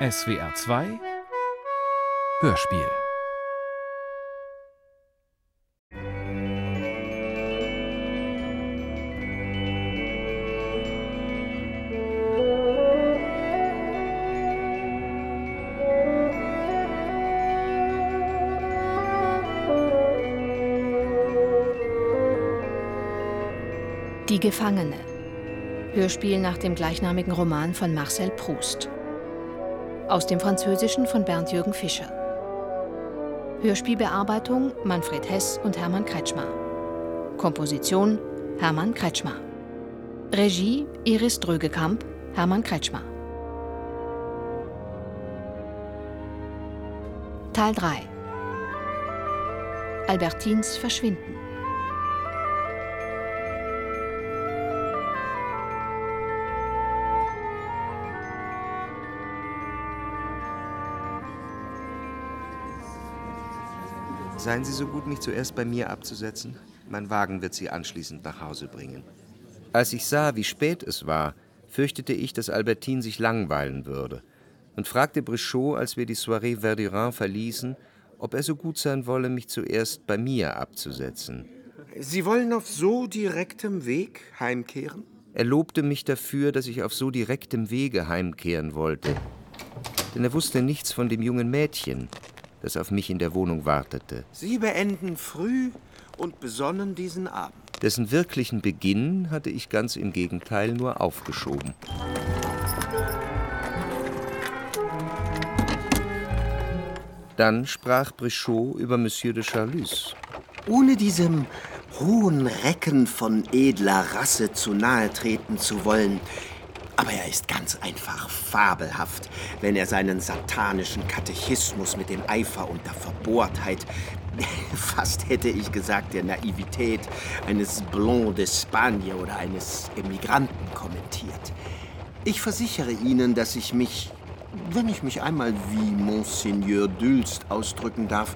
SWR 2 Hörspiel Die Gefangene. Hörspiel nach dem gleichnamigen Roman von Marcel Proust. Aus dem Französischen von Bernd-Jürgen Fischer. Hörspielbearbeitung Manfred Hess und Hermann Kretschmer. Komposition Hermann Kretschmer. Regie Iris Drögekamp, Hermann Kretschmer. Teil 3 Albertins Verschwinden. Seien Sie so gut, mich zuerst bei mir abzusetzen. Mein Wagen wird Sie anschließend nach Hause bringen. Als ich sah, wie spät es war, fürchtete ich, dass Albertine sich langweilen würde und fragte Brichot, als wir die Soirée Verdurin verließen, ob er so gut sein wolle, mich zuerst bei mir abzusetzen. Sie wollen auf so direktem Weg heimkehren? Er lobte mich dafür, dass ich auf so direktem Wege heimkehren wollte. Denn er wusste nichts von dem jungen Mädchen, das auf mich in der Wohnung wartete. Sie beenden früh und besonnen diesen Abend. Dessen wirklichen Beginn hatte ich ganz im Gegenteil nur aufgeschoben. Dann sprach Brichot über Monsieur de Charlus. Ohne diesem hohen Recken von edler Rasse zu nahe treten zu wollen, aber er ist ganz einfach fabelhaft, wenn er seinen satanischen Katechismus mit dem Eifer und der Verbohrtheit, fast hätte ich gesagt der Naivität eines Blanc d'Espagne oder eines Emigranten kommentiert. Ich versichere Ihnen, dass ich mich, wenn ich mich einmal wie Monseigneur Dülst ausdrücken darf,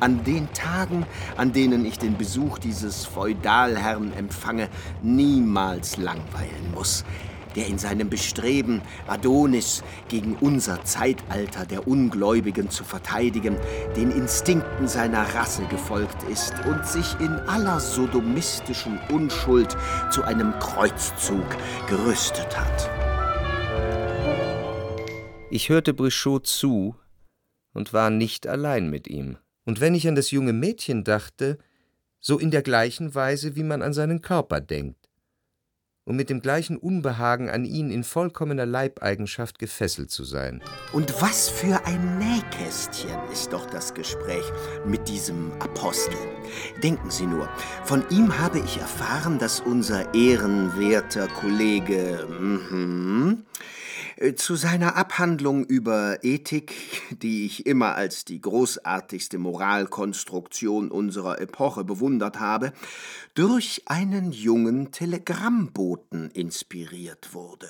an den Tagen, an denen ich den Besuch dieses Feudalherrn empfange, niemals langweilen muss der in seinem Bestreben, Adonis gegen unser Zeitalter der Ungläubigen zu verteidigen, den Instinkten seiner Rasse gefolgt ist und sich in aller sodomistischen Unschuld zu einem Kreuzzug gerüstet hat. Ich hörte Brichot zu und war nicht allein mit ihm. Und wenn ich an das junge Mädchen dachte, so in der gleichen Weise, wie man an seinen Körper denkt und mit dem gleichen Unbehagen an ihn in vollkommener Leibeigenschaft gefesselt zu sein. Und was für ein Nähkästchen ist doch das Gespräch mit diesem Apostel. Denken Sie nur, von ihm habe ich erfahren, dass unser ehrenwerter Kollege mm äh, zu seiner Abhandlung über Ethik, die ich immer als die großartigste Moralkonstruktion unserer Epoche bewundert habe, durch einen jungen Telegrammboten inspiriert wurde.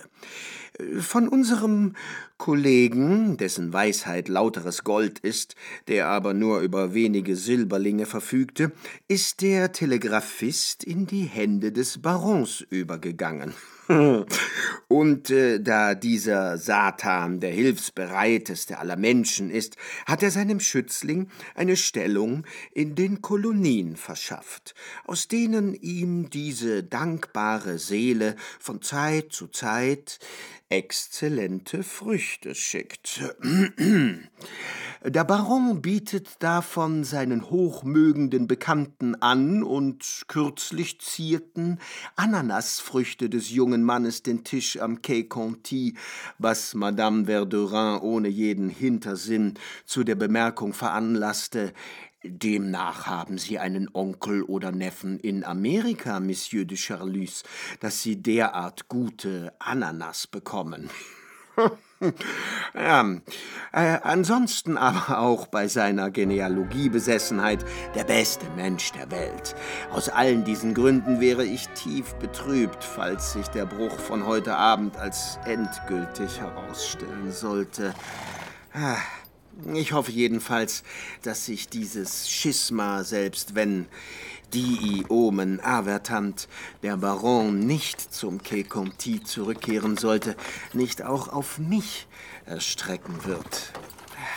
Äh, von unserem Kollegen, dessen Weisheit lauteres Gold ist, der aber nur über wenige Silberlinge verfügte, ist der Telegraphist in die Hände des Barons übergegangen. Und äh, da dieser Satan der hilfsbereiteste aller Menschen ist, hat er seinem Schützling eine Stellung in den Kolonien verschafft, aus denen ihm diese dankbare Seele von Zeit zu Zeit exzellente Früchte schickt. Der Baron bietet davon seinen hochmögenden Bekannten an, und kürzlich zierten Ananasfrüchte des jungen Mannes den Tisch am Quai Conti, was Madame Verdurin ohne jeden Hintersinn zu der Bemerkung veranlasste, Demnach haben Sie einen Onkel oder Neffen in Amerika, Monsieur de Charlus, dass Sie derart gute Ananas bekommen. ja, äh, ansonsten aber auch bei seiner Genealogiebesessenheit der beste Mensch der Welt. Aus allen diesen Gründen wäre ich tief betrübt, falls sich der Bruch von heute Abend als endgültig herausstellen sollte. Ah. Ich hoffe jedenfalls, dass sich dieses Schisma, selbst wenn die Omen avertant der Baron nicht zum Quai zurückkehren sollte, nicht auch auf mich erstrecken wird.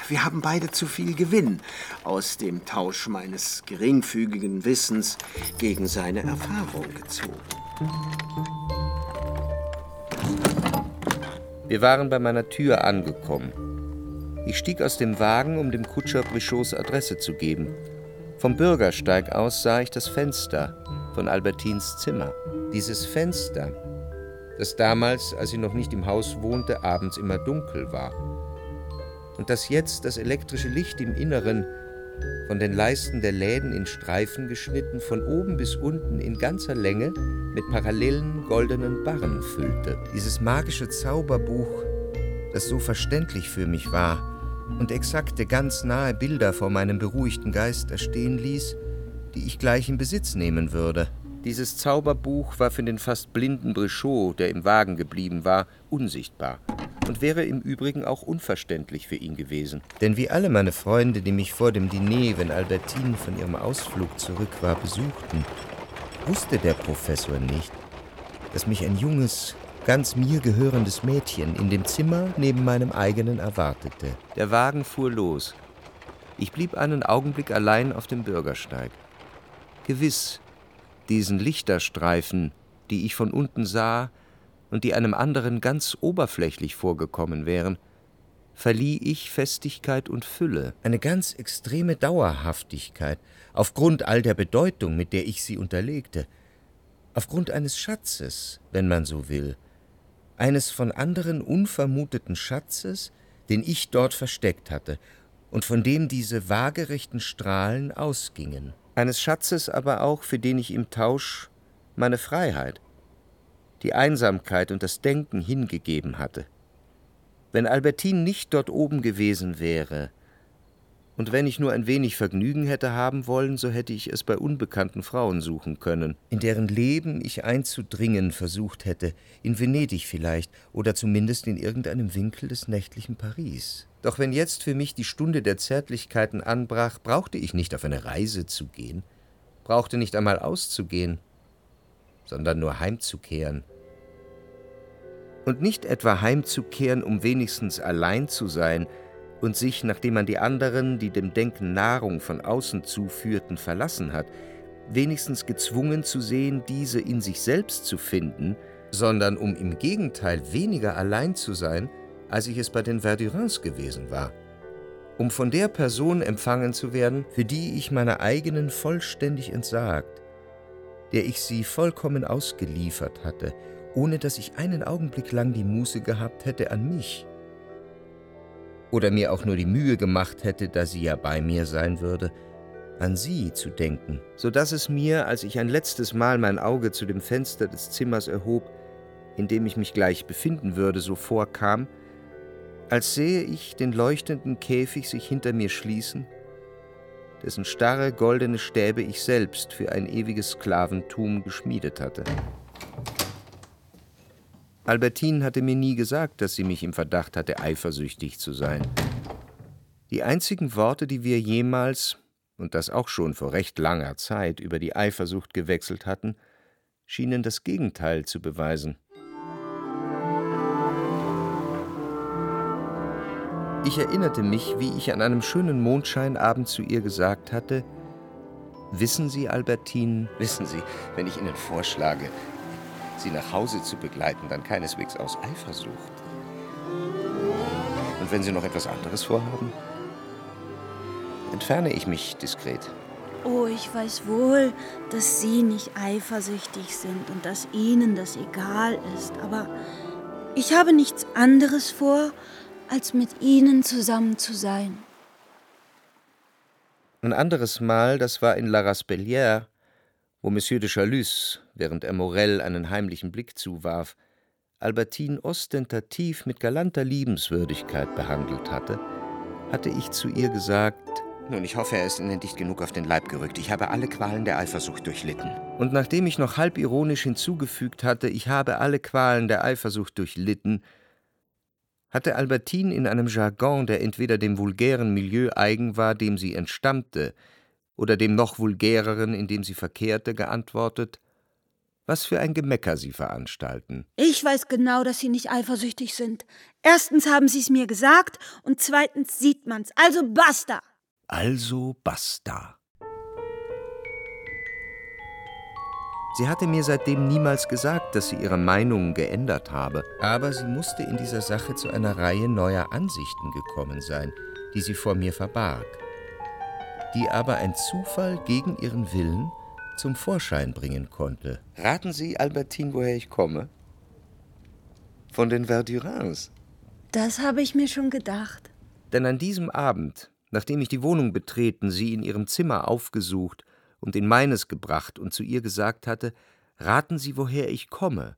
Wir haben beide zu viel Gewinn aus dem Tausch meines geringfügigen Wissens gegen seine Erfahrung gezogen. Wir waren bei meiner Tür angekommen. Ich stieg aus dem Wagen, um dem Kutscher Brichots Adresse zu geben. Vom Bürgersteig aus sah ich das Fenster von Albertins Zimmer. Dieses Fenster, das damals, als sie noch nicht im Haus wohnte, abends immer dunkel war. Und das jetzt das elektrische Licht im Inneren, von den Leisten der Läden in Streifen geschnitten, von oben bis unten in ganzer Länge mit parallelen goldenen Barren füllte. Dieses magische Zauberbuch, das so verständlich für mich war, und exakte, ganz nahe Bilder vor meinem beruhigten Geist erstehen ließ, die ich gleich in Besitz nehmen würde. Dieses Zauberbuch war für den fast blinden Brichot, der im Wagen geblieben war, unsichtbar und wäre im Übrigen auch unverständlich für ihn gewesen. Denn wie alle meine Freunde, die mich vor dem Diner, wenn Albertine von ihrem Ausflug zurück war, besuchten, wusste der Professor nicht, dass mich ein junges, ganz mir gehörendes Mädchen in dem Zimmer neben meinem eigenen erwartete. Der Wagen fuhr los. Ich blieb einen Augenblick allein auf dem Bürgersteig. Gewiss, diesen Lichterstreifen, die ich von unten sah und die einem anderen ganz oberflächlich vorgekommen wären, verlieh ich Festigkeit und Fülle, eine ganz extreme Dauerhaftigkeit, aufgrund all der Bedeutung, mit der ich sie unterlegte, aufgrund eines Schatzes, wenn man so will, eines von anderen unvermuteten Schatzes, den ich dort versteckt hatte und von dem diese waagerechten Strahlen ausgingen. Eines Schatzes aber auch, für den ich im Tausch meine Freiheit, die Einsamkeit und das Denken hingegeben hatte. Wenn Albertine nicht dort oben gewesen wäre, und wenn ich nur ein wenig Vergnügen hätte haben wollen, so hätte ich es bei unbekannten Frauen suchen können, in deren Leben ich einzudringen versucht hätte, in Venedig vielleicht oder zumindest in irgendeinem Winkel des nächtlichen Paris. Doch wenn jetzt für mich die Stunde der Zärtlichkeiten anbrach, brauchte ich nicht auf eine Reise zu gehen, brauchte nicht einmal auszugehen, sondern nur heimzukehren. Und nicht etwa heimzukehren, um wenigstens allein zu sein, und sich, nachdem man die anderen, die dem Denken Nahrung von außen zuführten, verlassen hat, wenigstens gezwungen zu sehen, diese in sich selbst zu finden, sondern um im Gegenteil weniger allein zu sein, als ich es bei den Verdurins gewesen war, um von der Person empfangen zu werden, für die ich meiner eigenen vollständig entsagt, der ich sie vollkommen ausgeliefert hatte, ohne dass ich einen Augenblick lang die Muße gehabt hätte, an mich, oder mir auch nur die Mühe gemacht hätte, da sie ja bei mir sein würde, an sie zu denken, so dass es mir, als ich ein letztes Mal mein Auge zu dem Fenster des Zimmers erhob, in dem ich mich gleich befinden würde, so vorkam, als sähe ich den leuchtenden Käfig sich hinter mir schließen, dessen starre goldene Stäbe ich selbst für ein ewiges Sklaventum geschmiedet hatte. Albertine hatte mir nie gesagt, dass sie mich im Verdacht hatte, eifersüchtig zu sein. Die einzigen Worte, die wir jemals, und das auch schon vor recht langer Zeit, über die Eifersucht gewechselt hatten, schienen das Gegenteil zu beweisen. Ich erinnerte mich, wie ich an einem schönen Mondscheinabend zu ihr gesagt hatte, Wissen Sie, Albertine, wissen Sie, wenn ich Ihnen vorschlage, sie nach Hause zu begleiten, dann keineswegs aus Eifersucht. Und wenn Sie noch etwas anderes vorhaben, entferne ich mich diskret. Oh, ich weiß wohl, dass Sie nicht eifersüchtig sind und dass Ihnen das egal ist, aber ich habe nichts anderes vor, als mit Ihnen zusammen zu sein. Ein anderes Mal, das war in La Raspellière, wo Monsieur de Chalus, während er Morell einen heimlichen Blick zuwarf, Albertine ostentativ mit galanter Liebenswürdigkeit behandelt hatte, hatte ich zu ihr gesagt, nun, ich hoffe, er ist Ihnen dicht genug auf den Leib gerückt. Ich habe alle Qualen der Eifersucht durchlitten. Und nachdem ich noch halb ironisch hinzugefügt hatte, ich habe alle Qualen der Eifersucht durchlitten, Hatte Albertine in einem Jargon, der entweder dem vulgären Milieu eigen war, dem sie entstammte, oder dem noch vulgäreren, in dem sie verkehrte, geantwortet, was für ein Gemecker Sie veranstalten. Ich weiß genau, dass Sie nicht eifersüchtig sind. Erstens haben Sie es mir gesagt und zweitens sieht man's. Also basta! Also basta. Sie hatte mir seitdem niemals gesagt, dass sie ihre Meinung geändert habe, aber sie musste in dieser Sache zu einer Reihe neuer Ansichten gekommen sein, die sie vor mir verbarg, die aber ein Zufall gegen ihren Willen zum Vorschein bringen konnte. Raten Sie, Albertine, woher ich komme? Von den Verdurins. Das habe ich mir schon gedacht. Denn an diesem Abend, nachdem ich die Wohnung betreten, sie in ihrem Zimmer aufgesucht und in meines gebracht und zu ihr gesagt hatte, raten Sie, woher ich komme.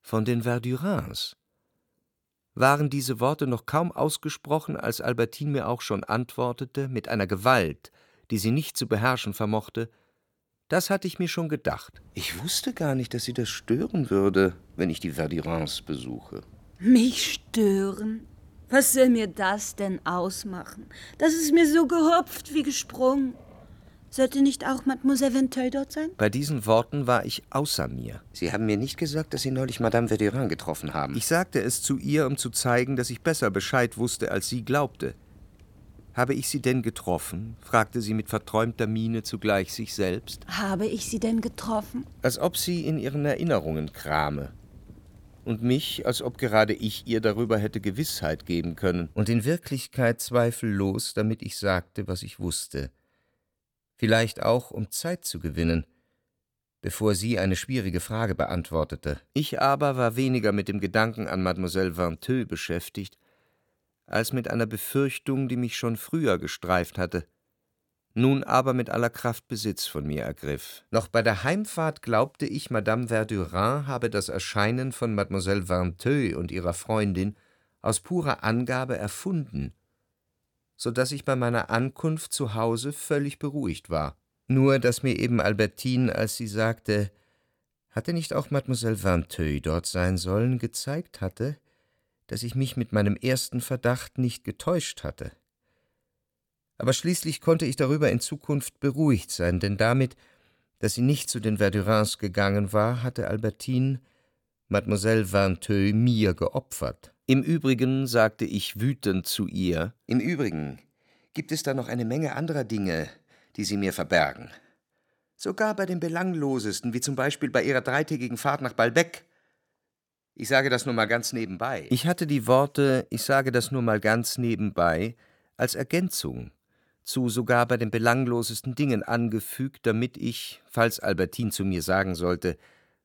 Von den Verdurins. Waren diese Worte noch kaum ausgesprochen, als Albertine mir auch schon antwortete, mit einer Gewalt, die sie nicht zu beherrschen vermochte, das hatte ich mir schon gedacht. Ich wusste gar nicht, dass Sie das stören würde, wenn ich die Verdurins besuche. Mich stören? Was soll mir das denn ausmachen? Das ist mir so gehüpft wie gesprungen. Sollte nicht auch Mademoiselle Venteuil dort sein? Bei diesen Worten war ich außer mir. Sie haben mir nicht gesagt, dass Sie neulich Madame Verdurin getroffen haben. Ich sagte es zu ihr, um zu zeigen, dass ich besser Bescheid wusste, als sie glaubte. Habe ich Sie denn getroffen? fragte sie mit verträumter Miene zugleich sich selbst. Habe ich Sie denn getroffen? Als ob sie in ihren Erinnerungen krame. Und mich, als ob gerade ich ihr darüber hätte Gewissheit geben können. Und in Wirklichkeit zweifellos, damit ich sagte, was ich wusste vielleicht auch um Zeit zu gewinnen, bevor sie eine schwierige Frage beantwortete. Ich aber war weniger mit dem Gedanken an Mademoiselle Vinteux beschäftigt, als mit einer Befürchtung, die mich schon früher gestreift hatte, nun aber mit aller Kraft Besitz von mir ergriff. Noch bei der Heimfahrt glaubte ich, Madame Verdurin habe das Erscheinen von Mademoiselle Vinteux und ihrer Freundin aus purer Angabe erfunden so dass ich bei meiner Ankunft zu Hause völlig beruhigt war. Nur, dass mir eben Albertine, als sie sagte, hatte nicht auch Mademoiselle Vinteuil dort sein sollen, gezeigt hatte, dass ich mich mit meinem ersten Verdacht nicht getäuscht hatte. Aber schließlich konnte ich darüber in Zukunft beruhigt sein, denn damit, dass sie nicht zu den Verdurins gegangen war, hatte Albertine Mademoiselle Vinteuil mir geopfert. Im Übrigen sagte ich wütend zu ihr, im Übrigen gibt es da noch eine Menge anderer Dinge, die Sie mir verbergen. Sogar bei den belanglosesten, wie zum Beispiel bei Ihrer dreitägigen Fahrt nach Balbec. Ich sage das nur mal ganz nebenbei. Ich hatte die Worte, ich sage das nur mal ganz nebenbei, als Ergänzung zu sogar bei den belanglosesten Dingen angefügt, damit ich, falls Albertine zu mir sagen sollte,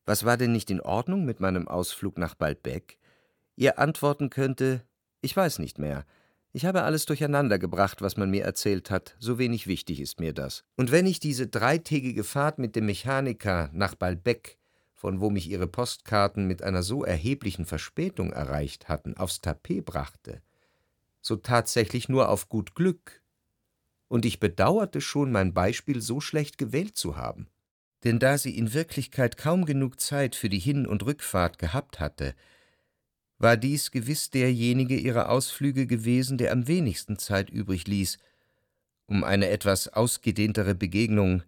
was war denn nicht in Ordnung mit meinem Ausflug nach Balbec, ihr antworten könnte, ich weiß nicht mehr. Ich habe alles durcheinander gebracht, was man mir erzählt hat, so wenig wichtig ist mir das. Und wenn ich diese dreitägige Fahrt mit dem Mechaniker nach Balbec, von wo mich ihre Postkarten mit einer so erheblichen Verspätung erreicht hatten, aufs Tapet brachte, so tatsächlich nur auf gut Glück. Und ich bedauerte schon, mein Beispiel so schlecht gewählt zu haben. Denn da sie in Wirklichkeit kaum genug Zeit für die Hin- und Rückfahrt gehabt hatte, war dies gewiss derjenige ihrer Ausflüge gewesen, der am wenigsten Zeit übrig ließ, um eine etwas ausgedehntere Begegnung,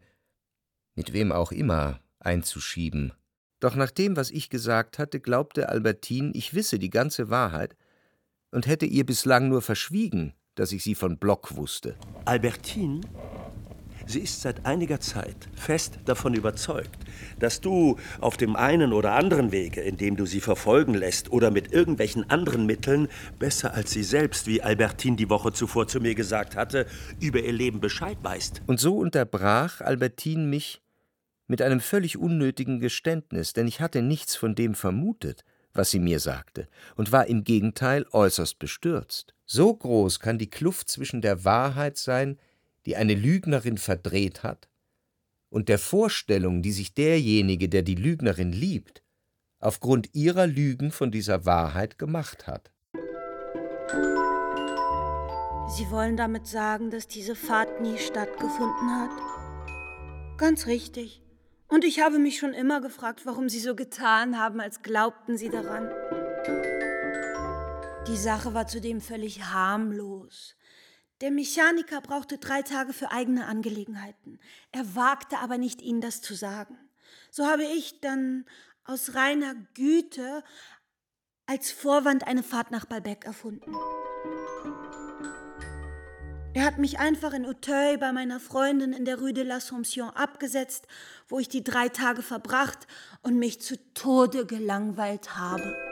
mit wem auch immer, einzuschieben. Doch nach dem, was ich gesagt hatte, glaubte Albertine, ich wisse die ganze Wahrheit und hätte ihr bislang nur verschwiegen, dass ich sie von Block wusste. Albertine Sie ist seit einiger Zeit fest davon überzeugt, dass du auf dem einen oder anderen Wege, in dem du sie verfolgen lässt oder mit irgendwelchen anderen Mitteln, besser als sie selbst, wie Albertine die Woche zuvor zu mir gesagt hatte, über ihr Leben Bescheid weißt. Und so unterbrach Albertine mich mit einem völlig unnötigen Geständnis, denn ich hatte nichts von dem vermutet, was sie mir sagte, und war im Gegenteil äußerst bestürzt. So groß kann die Kluft zwischen der Wahrheit sein, die eine Lügnerin verdreht hat, und der Vorstellung, die sich derjenige, der die Lügnerin liebt, aufgrund ihrer Lügen von dieser Wahrheit gemacht hat. Sie wollen damit sagen, dass diese Fahrt nie stattgefunden hat? Ganz richtig. Und ich habe mich schon immer gefragt, warum Sie so getan haben, als glaubten Sie daran. Die Sache war zudem völlig harmlos. Der Mechaniker brauchte drei Tage für eigene Angelegenheiten. Er wagte aber nicht, ihnen das zu sagen. So habe ich dann aus reiner Güte als Vorwand eine Fahrt nach Balbec erfunden. Er hat mich einfach in Auteuil bei meiner Freundin in der Rue de l'Assomption abgesetzt, wo ich die drei Tage verbracht und mich zu Tode gelangweilt habe.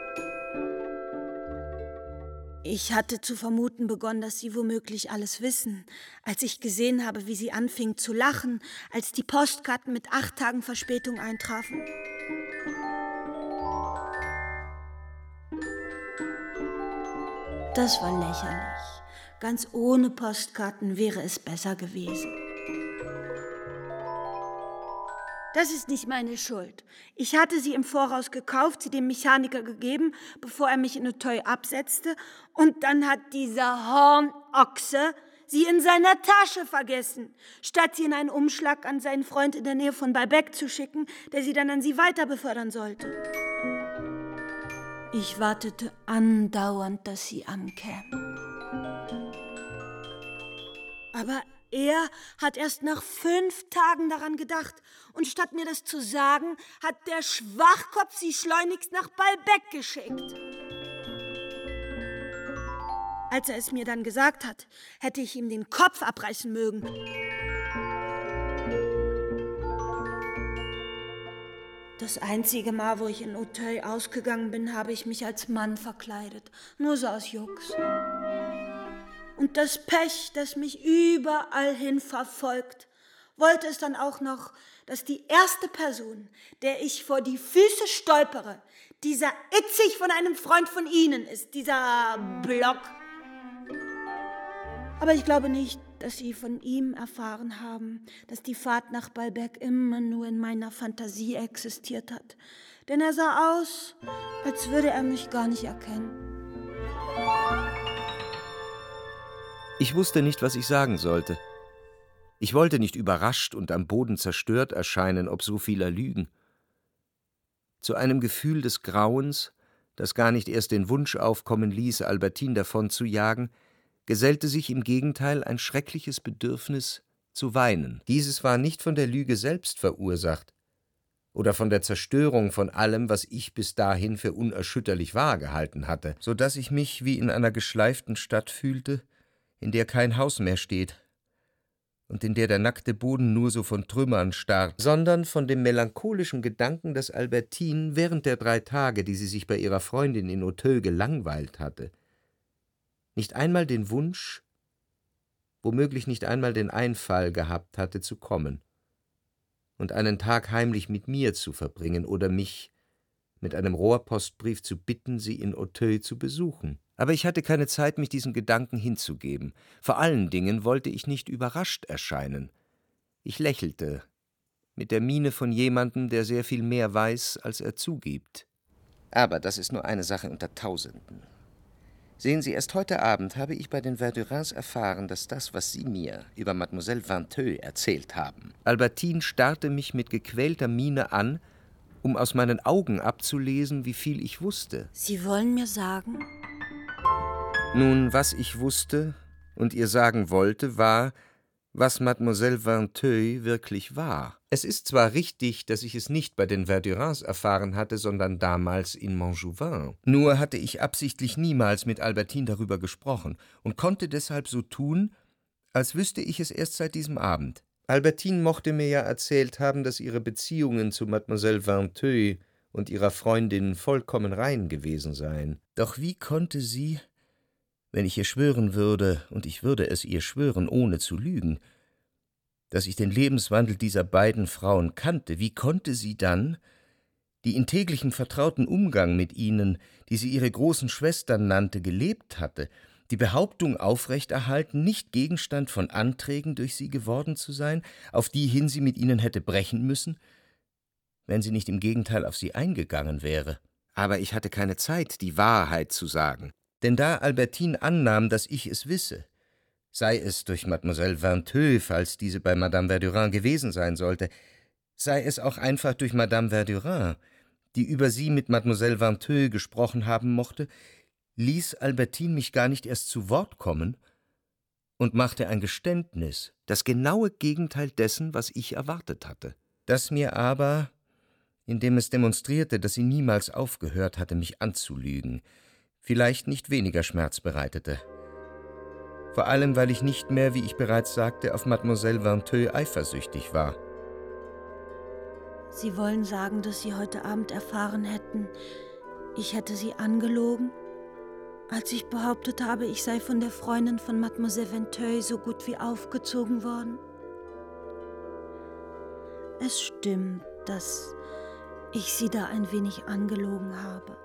Ich hatte zu vermuten begonnen, dass Sie womöglich alles wissen, als ich gesehen habe, wie Sie anfing zu lachen, als die Postkarten mit acht Tagen Verspätung eintrafen. Das war lächerlich. Ganz ohne Postkarten wäre es besser gewesen. Das ist nicht meine Schuld. Ich hatte sie im Voraus gekauft, sie dem Mechaniker gegeben, bevor er mich in Auteuil absetzte, und dann hat dieser Hornochse sie in seiner Tasche vergessen, statt sie in einen Umschlag an seinen Freund in der Nähe von Balbec zu schicken, der sie dann an sie weiter befördern sollte. Ich wartete andauernd, dass sie ankäme. Aber er hat erst nach fünf Tagen daran gedacht und statt mir das zu sagen, hat der Schwachkopf sie schleunigst nach Balbec geschickt. Als er es mir dann gesagt hat, hätte ich ihm den Kopf abreißen mögen. Das einzige Mal, wo ich in Auteuil ausgegangen bin, habe ich mich als Mann verkleidet. Nur so aus Jux. Und das Pech, das mich überall hin verfolgt, wollte es dann auch noch, dass die erste Person, der ich vor die Füße stolpere, dieser Itzig von einem Freund von Ihnen ist, dieser Block. Aber ich glaube nicht, dass Sie von ihm erfahren haben, dass die Fahrt nach Balbec immer nur in meiner Fantasie existiert hat. Denn er sah aus, als würde er mich gar nicht erkennen. Ich wusste nicht, was ich sagen sollte. Ich wollte nicht überrascht und am Boden zerstört erscheinen ob so vieler Lügen. Zu einem Gefühl des Grauens, das gar nicht erst den Wunsch aufkommen ließ, Albertine davon zu jagen, gesellte sich im Gegenteil ein schreckliches Bedürfnis zu weinen. Dieses war nicht von der Lüge selbst verursacht oder von der Zerstörung von allem, was ich bis dahin für unerschütterlich wahr gehalten hatte, so dass ich mich wie in einer geschleiften Stadt fühlte, in der kein Haus mehr steht und in der der nackte Boden nur so von Trümmern starrt, sondern von dem melancholischen Gedanken, dass Albertine während der drei Tage, die sie sich bei ihrer Freundin in Auteuil gelangweilt hatte, nicht einmal den Wunsch, womöglich nicht einmal den Einfall gehabt hatte, zu kommen und einen Tag heimlich mit mir zu verbringen oder mich mit einem Rohrpostbrief zu bitten, sie in Auteuil zu besuchen. Aber ich hatte keine Zeit, mich diesen Gedanken hinzugeben. Vor allen Dingen wollte ich nicht überrascht erscheinen. Ich lächelte, mit der Miene von jemandem, der sehr viel mehr weiß, als er zugibt. Aber das ist nur eine Sache unter Tausenden. Sehen Sie, erst heute Abend habe ich bei den Verdurins erfahren, dass das, was Sie mir über Mademoiselle Vinteux erzählt haben. Albertine starrte mich mit gequälter Miene an, um aus meinen Augen abzulesen, wie viel ich wusste. Sie wollen mir sagen? Nun, was ich wusste und ihr sagen wollte, war, was Mademoiselle Vinteuil wirklich war. Es ist zwar richtig, dass ich es nicht bei den Verdurins erfahren hatte, sondern damals in Montjouvin. Nur hatte ich absichtlich niemals mit Albertine darüber gesprochen und konnte deshalb so tun, als wüsste ich es erst seit diesem Abend. Albertine mochte mir ja erzählt haben, dass ihre Beziehungen zu Mademoiselle Vinteuil und ihrer Freundin vollkommen rein gewesen seien. Doch wie konnte sie wenn ich ihr schwören würde, und ich würde es ihr schwören, ohne zu lügen, dass ich den Lebenswandel dieser beiden Frauen kannte, wie konnte sie dann, die in täglichem vertrauten Umgang mit ihnen, die sie ihre großen Schwestern nannte, gelebt hatte, die Behauptung aufrechterhalten, nicht Gegenstand von Anträgen durch sie geworden zu sein, auf die hin sie mit ihnen hätte brechen müssen, wenn sie nicht im Gegenteil auf sie eingegangen wäre. Aber ich hatte keine Zeit, die Wahrheit zu sagen. Denn da Albertine annahm, dass ich es wisse, sei es durch Mademoiselle Vinteux, falls diese bei Madame Verdurin gewesen sein sollte, sei es auch einfach durch Madame Verdurin, die über sie mit Mademoiselle Vinteux gesprochen haben mochte, ließ Albertine mich gar nicht erst zu Wort kommen und machte ein Geständnis, das genaue Gegenteil dessen, was ich erwartet hatte, das mir aber, indem es demonstrierte, dass sie niemals aufgehört hatte, mich anzulügen, vielleicht nicht weniger Schmerz bereitete. Vor allem, weil ich nicht mehr, wie ich bereits sagte, auf Mademoiselle Vinteux eifersüchtig war. Sie wollen sagen, dass Sie heute Abend erfahren hätten, ich hätte Sie angelogen? Als ich behauptet habe, ich sei von der Freundin von Mademoiselle Vinteuil so gut wie aufgezogen worden? Es stimmt, dass ich sie da ein wenig angelogen habe.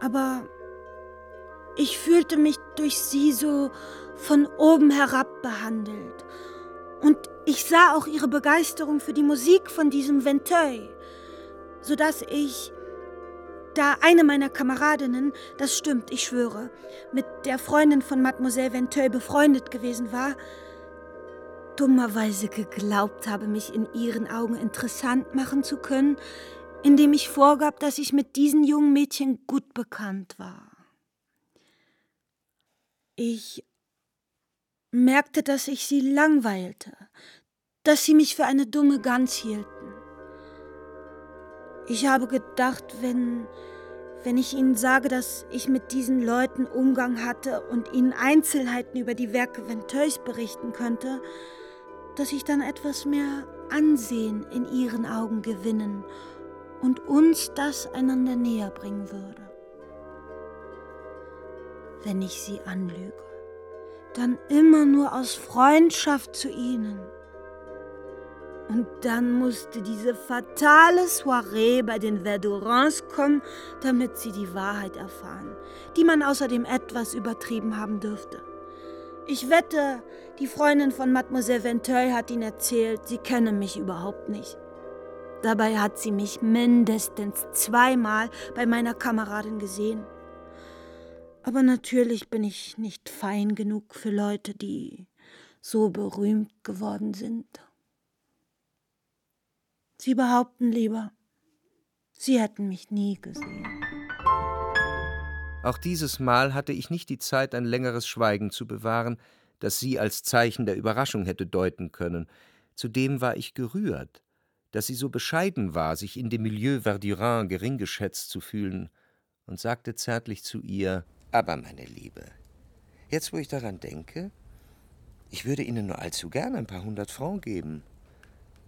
Aber ich fühlte mich durch sie so von oben herab behandelt. Und ich sah auch ihre Begeisterung für die Musik von diesem Venteuil, sodass ich da eine meiner Kameradinnen, das stimmt, ich schwöre, mit der Freundin von Mademoiselle Venteuil befreundet gewesen war, dummerweise geglaubt habe, mich in ihren Augen interessant machen zu können, indem ich vorgab, dass ich mit diesen jungen Mädchen gut bekannt war. Ich merkte, dass ich sie langweilte, dass sie mich für eine dumme Gans hielten. Ich habe gedacht, wenn, wenn ich ihnen sage, dass ich mit diesen Leuten Umgang hatte und ihnen Einzelheiten über die Werke Venteuils berichten könnte, dass ich dann etwas mehr Ansehen in ihren Augen gewinnen und uns das einander näher bringen würde. Wenn ich sie anlüge, dann immer nur aus Freundschaft zu ihnen und dann musste diese fatale Soiree bei den Verdurins kommen, damit sie die Wahrheit erfahren, die man außerdem etwas übertrieben haben dürfte. Ich wette, die Freundin von Mademoiselle Venteuil hat ihnen erzählt, sie kenne mich überhaupt nicht. Dabei hat sie mich mindestens zweimal bei meiner Kameradin gesehen. Aber natürlich bin ich nicht fein genug für Leute, die so berühmt geworden sind. Sie behaupten lieber, Sie hätten mich nie gesehen. Auch dieses Mal hatte ich nicht die Zeit, ein längeres Schweigen zu bewahren, das sie als Zeichen der Überraschung hätte deuten können. Zudem war ich gerührt, dass sie so bescheiden war, sich in dem Milieu Verdurin gering geschätzt zu fühlen, und sagte zärtlich zu ihr Aber, meine Liebe, jetzt wo ich daran denke, ich würde Ihnen nur allzu gern ein paar hundert Francs geben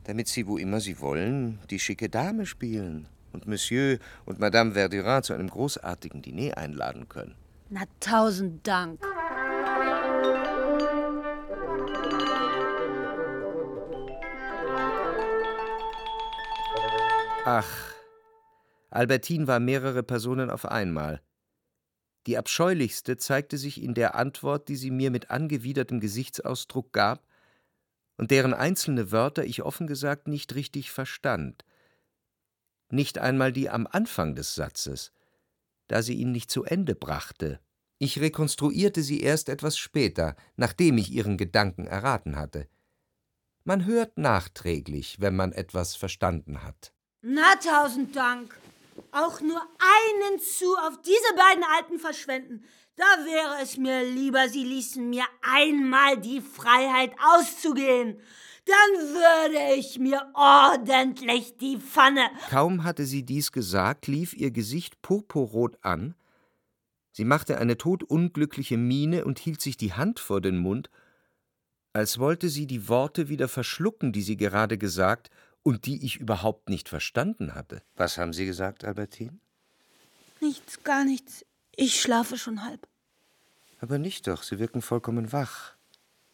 damit Sie, wo immer Sie wollen, die schicke Dame spielen und Monsieur und Madame Verdurin zu einem großartigen Diner einladen können. Na, tausend Dank. Ach, Albertine war mehrere Personen auf einmal. Die abscheulichste zeigte sich in der Antwort, die sie mir mit angewidertem Gesichtsausdruck gab und deren einzelne Wörter ich offen gesagt nicht richtig verstand. Nicht einmal die am Anfang des Satzes, da sie ihn nicht zu Ende brachte. Ich rekonstruierte sie erst etwas später, nachdem ich ihren Gedanken erraten hatte. Man hört nachträglich, wenn man etwas verstanden hat. Na, tausend Dank. Auch nur einen zu auf diese beiden Alten verschwenden. Da wäre es mir lieber, Sie ließen mir einmal die Freiheit auszugehen. Dann würde ich mir ordentlich die Pfanne. Kaum hatte sie dies gesagt, lief ihr Gesicht purpurrot an. Sie machte eine todunglückliche Miene und hielt sich die Hand vor den Mund, als wollte sie die Worte wieder verschlucken, die sie gerade gesagt und die ich überhaupt nicht verstanden hatte. Was haben Sie gesagt, Albertine? Nichts, gar nichts. Ich schlafe schon halb. Aber nicht doch, Sie wirken vollkommen wach.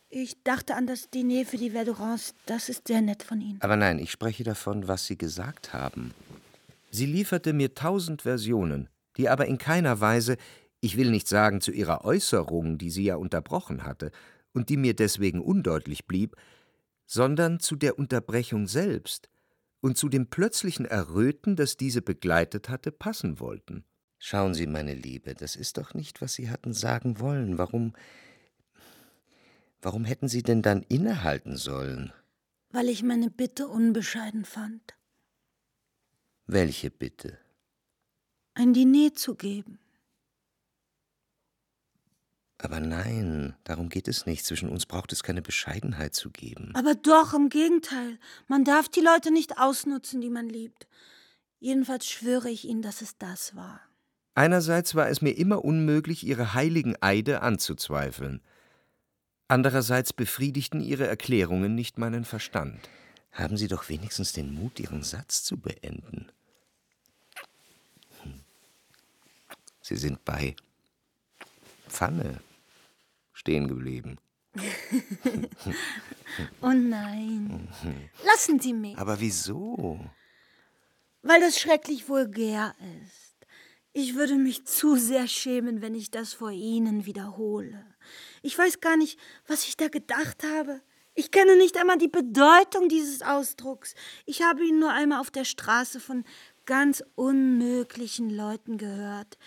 Ich dachte an das Diner für die Verdurins. Das ist sehr nett von Ihnen. Aber nein, ich spreche davon, was Sie gesagt haben. Sie lieferte mir tausend Versionen, die aber in keiner Weise, ich will nicht sagen zu ihrer Äußerung, die sie ja unterbrochen hatte, und die mir deswegen undeutlich blieb, sondern zu der Unterbrechung selbst und zu dem plötzlichen Erröten, das diese begleitet hatte, passen wollten. Schauen Sie, meine Liebe, das ist doch nicht, was Sie hatten sagen wollen. Warum. Warum hätten Sie denn dann innehalten sollen? Weil ich meine Bitte unbescheiden fand. Welche Bitte? Ein Diner zu geben. Aber nein, darum geht es nicht. Zwischen uns braucht es keine Bescheidenheit zu geben. Aber doch, im Gegenteil. Man darf die Leute nicht ausnutzen, die man liebt. Jedenfalls schwöre ich Ihnen, dass es das war. Einerseits war es mir immer unmöglich, ihre heiligen Eide anzuzweifeln. Andererseits befriedigten ihre Erklärungen nicht meinen Verstand. Haben Sie doch wenigstens den Mut, Ihren Satz zu beenden. Hm. Sie sind bei Pfanne stehen geblieben. oh nein. Lassen Sie mich. Aber wieso? Weil das schrecklich vulgär ist. Ich würde mich zu sehr schämen, wenn ich das vor Ihnen wiederhole. Ich weiß gar nicht, was ich da gedacht habe. Ich kenne nicht einmal die Bedeutung dieses Ausdrucks. Ich habe ihn nur einmal auf der Straße von ganz unmöglichen Leuten gehört.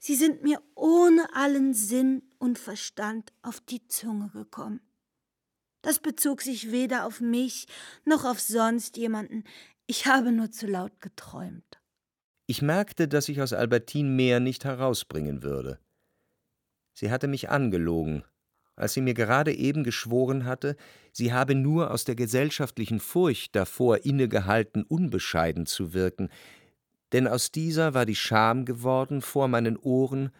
Sie sind mir ohne allen Sinn und Verstand auf die Zunge gekommen. Das bezog sich weder auf mich noch auf sonst jemanden. Ich habe nur zu laut geträumt. Ich merkte, dass ich aus Albertine mehr nicht herausbringen würde. Sie hatte mich angelogen, als sie mir gerade eben geschworen hatte, sie habe nur aus der gesellschaftlichen Furcht davor innegehalten, unbescheiden zu wirken, denn aus dieser war die Scham geworden, vor meinen Ohren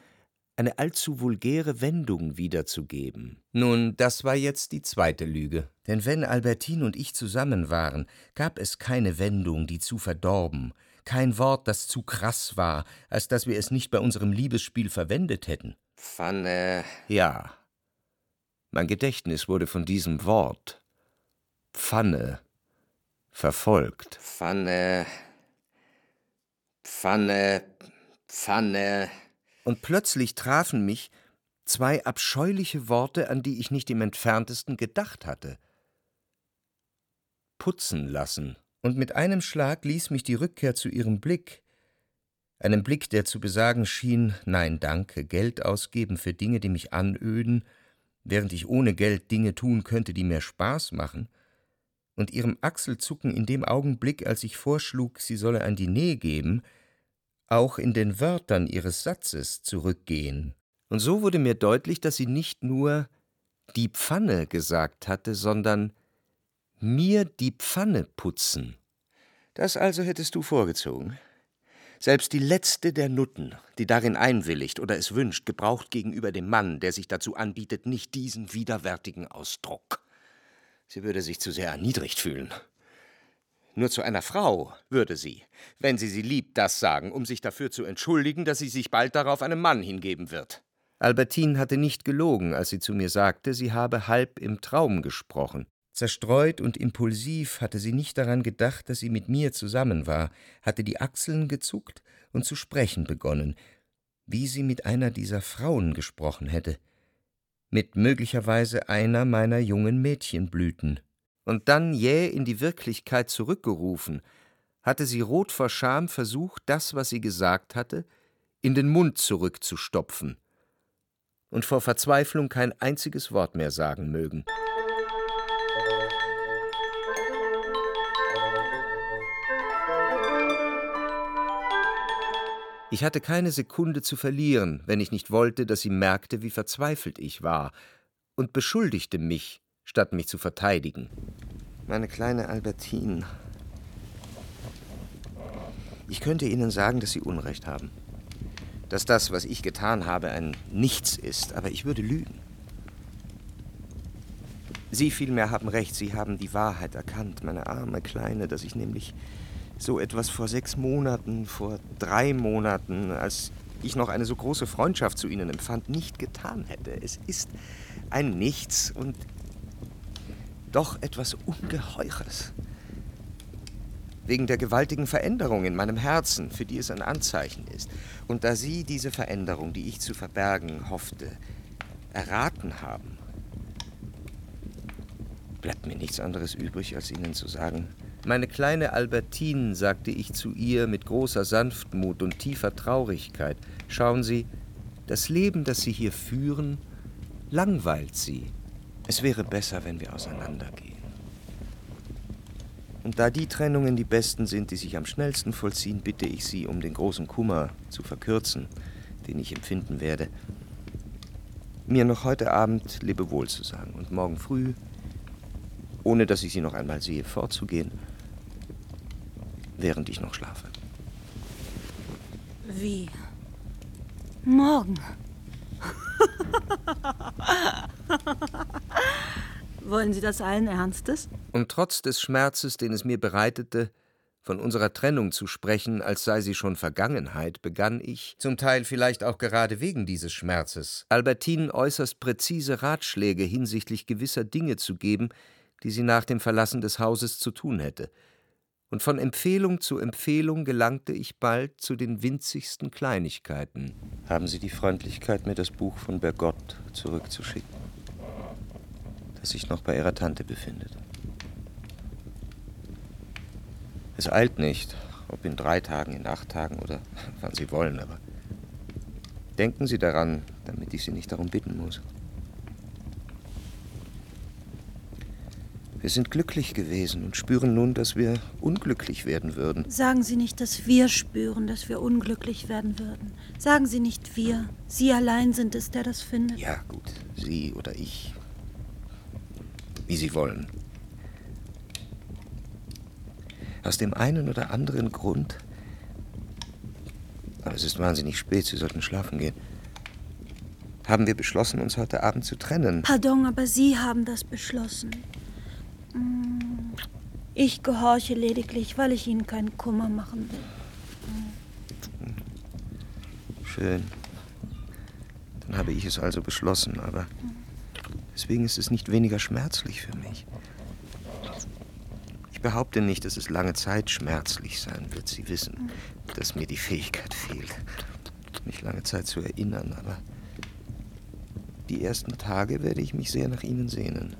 eine allzu vulgäre Wendung wiederzugeben. Nun, das war jetzt die zweite Lüge. Denn wenn Albertine und ich zusammen waren, gab es keine Wendung, die zu verdorben, kein Wort, das zu krass war, als dass wir es nicht bei unserem Liebesspiel verwendet hätten. Pfanne. Ja. Mein Gedächtnis wurde von diesem Wort Pfanne verfolgt. Pfanne. Pfanne, Pfanne. Und plötzlich trafen mich zwei abscheuliche Worte, an die ich nicht im entferntesten gedacht hatte. Putzen lassen. Und mit einem Schlag ließ mich die Rückkehr zu ihrem Blick, einem Blick, der zu besagen schien, nein, danke, Geld ausgeben für Dinge, die mich anöden, während ich ohne Geld Dinge tun könnte, die mir Spaß machen, und ihrem Achselzucken in dem Augenblick, als ich vorschlug, sie solle ein Diner geben, auch in den Wörtern ihres Satzes zurückgehen. Und so wurde mir deutlich, dass sie nicht nur die Pfanne gesagt hatte, sondern mir die Pfanne putzen. Das also hättest du vorgezogen. Selbst die letzte der Nutten, die darin einwilligt oder es wünscht, gebraucht gegenüber dem Mann, der sich dazu anbietet, nicht diesen widerwärtigen Ausdruck. Sie würde sich zu sehr erniedrigt fühlen. Nur zu einer Frau würde sie, wenn sie sie liebt, das sagen, um sich dafür zu entschuldigen, dass sie sich bald darauf einem Mann hingeben wird. Albertine hatte nicht gelogen, als sie zu mir sagte, sie habe halb im Traum gesprochen. Zerstreut und impulsiv hatte sie nicht daran gedacht, dass sie mit mir zusammen war, hatte die Achseln gezuckt und zu sprechen begonnen, wie sie mit einer dieser Frauen gesprochen hätte, mit möglicherweise einer meiner jungen Mädchenblüten und dann jäh in die Wirklichkeit zurückgerufen, hatte sie rot vor Scham versucht, das, was sie gesagt hatte, in den Mund zurückzustopfen und vor Verzweiflung kein einziges Wort mehr sagen mögen. Ich hatte keine Sekunde zu verlieren, wenn ich nicht wollte, dass sie merkte, wie verzweifelt ich war, und beschuldigte mich, statt mich zu verteidigen. Meine kleine Albertine. Ich könnte Ihnen sagen, dass Sie Unrecht haben. Dass das, was ich getan habe, ein Nichts ist, aber ich würde lügen. Sie vielmehr haben recht, Sie haben die Wahrheit erkannt, meine arme Kleine, dass ich nämlich so etwas vor sechs Monaten, vor drei Monaten, als ich noch eine so große Freundschaft zu Ihnen empfand, nicht getan hätte. Es ist ein Nichts und doch etwas Ungeheures. Wegen der gewaltigen Veränderung in meinem Herzen, für die es ein Anzeichen ist. Und da Sie diese Veränderung, die ich zu verbergen hoffte, erraten haben, bleibt mir nichts anderes übrig, als Ihnen zu sagen, meine kleine Albertine, sagte ich zu ihr mit großer Sanftmut und tiefer Traurigkeit, schauen Sie, das Leben, das Sie hier führen, langweilt Sie. Es wäre besser, wenn wir auseinandergehen. Und da die Trennungen die besten sind, die sich am schnellsten vollziehen, bitte ich Sie, um den großen Kummer zu verkürzen, den ich empfinden werde, mir noch heute Abend Lebewohl zu sagen und morgen früh, ohne dass ich Sie noch einmal sehe, fortzugehen, während ich noch schlafe. Wie? Morgen. Wollen Sie das allen Ernstes? Und trotz des Schmerzes, den es mir bereitete, von unserer Trennung zu sprechen, als sei sie schon Vergangenheit, begann ich, zum Teil vielleicht auch gerade wegen dieses Schmerzes, Albertinen äußerst präzise Ratschläge hinsichtlich gewisser Dinge zu geben, die sie nach dem Verlassen des Hauses zu tun hätte. Und von Empfehlung zu Empfehlung gelangte ich bald zu den winzigsten Kleinigkeiten. Haben Sie die Freundlichkeit, mir das Buch von Bergott zurückzuschicken, das sich noch bei Ihrer Tante befindet? Es eilt nicht, ob in drei Tagen, in acht Tagen oder wann Sie wollen, aber denken Sie daran, damit ich Sie nicht darum bitten muss. Wir sind glücklich gewesen und spüren nun, dass wir unglücklich werden würden. Sagen Sie nicht, dass wir spüren, dass wir unglücklich werden würden. Sagen Sie nicht wir. Sie allein sind es, der das findet. Ja, gut. Sie oder ich. Wie Sie wollen. Aus dem einen oder anderen Grund. Aber es ist wahnsinnig spät, Sie sollten schlafen gehen. Haben wir beschlossen, uns heute Abend zu trennen. Pardon, aber Sie haben das beschlossen. Ich gehorche lediglich, weil ich Ihnen keinen Kummer machen will. Schön. Dann habe ich es also beschlossen, aber deswegen ist es nicht weniger schmerzlich für mich behaupte nicht, dass es lange Zeit schmerzlich sein wird. Sie wissen, dass mir die Fähigkeit fehlt, mich lange Zeit zu erinnern, aber die ersten Tage werde ich mich sehr nach Ihnen sehnen.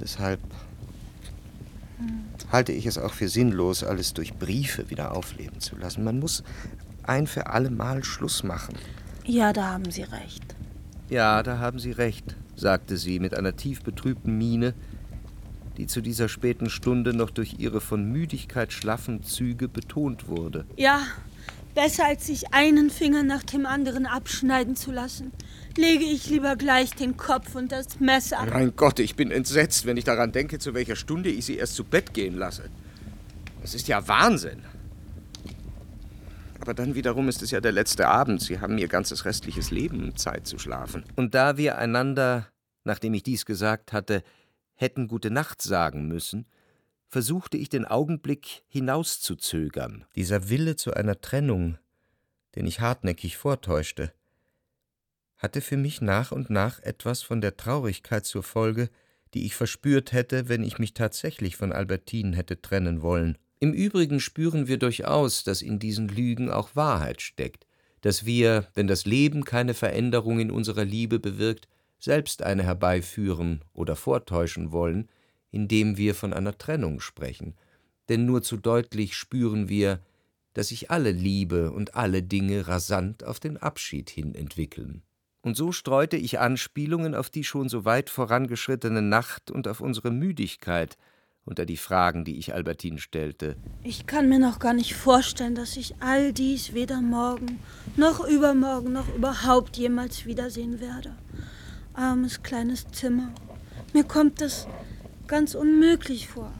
Deshalb halte ich es auch für sinnlos, alles durch Briefe wieder aufleben zu lassen. Man muss ein für alle Mal Schluss machen. Ja, da haben Sie recht. Ja, da haben Sie recht, sagte sie mit einer tief betrübten Miene, die zu dieser späten Stunde noch durch ihre von Müdigkeit schlaffen Züge betont wurde. Ja, besser als sich einen Finger nach dem anderen abschneiden zu lassen, lege ich lieber gleich den Kopf und das Messer. Mein Gott, ich bin entsetzt, wenn ich daran denke, zu welcher Stunde ich sie erst zu Bett gehen lasse. Das ist ja Wahnsinn. Aber dann wiederum ist es ja der letzte Abend. Sie haben ihr ganzes restliches Leben Zeit zu schlafen. Und da wir einander, nachdem ich dies gesagt hatte, hätten Gute Nacht sagen müssen, versuchte ich den Augenblick hinauszuzögern. Dieser Wille zu einer Trennung, den ich hartnäckig vortäuschte, hatte für mich nach und nach etwas von der Traurigkeit zur Folge, die ich verspürt hätte, wenn ich mich tatsächlich von Albertine hätte trennen wollen. Im Übrigen spüren wir durchaus, dass in diesen Lügen auch Wahrheit steckt, dass wir, wenn das Leben keine Veränderung in unserer Liebe bewirkt, selbst eine herbeiführen oder vortäuschen wollen, indem wir von einer Trennung sprechen, denn nur zu deutlich spüren wir, dass sich alle Liebe und alle Dinge rasant auf den Abschied hin entwickeln. Und so streute ich Anspielungen auf die schon so weit vorangeschrittene Nacht und auf unsere Müdigkeit unter die Fragen, die ich Albertine stellte. Ich kann mir noch gar nicht vorstellen, dass ich all dies weder morgen noch übermorgen noch überhaupt jemals wiedersehen werde armes kleines Zimmer. Mir kommt das ganz unmöglich vor.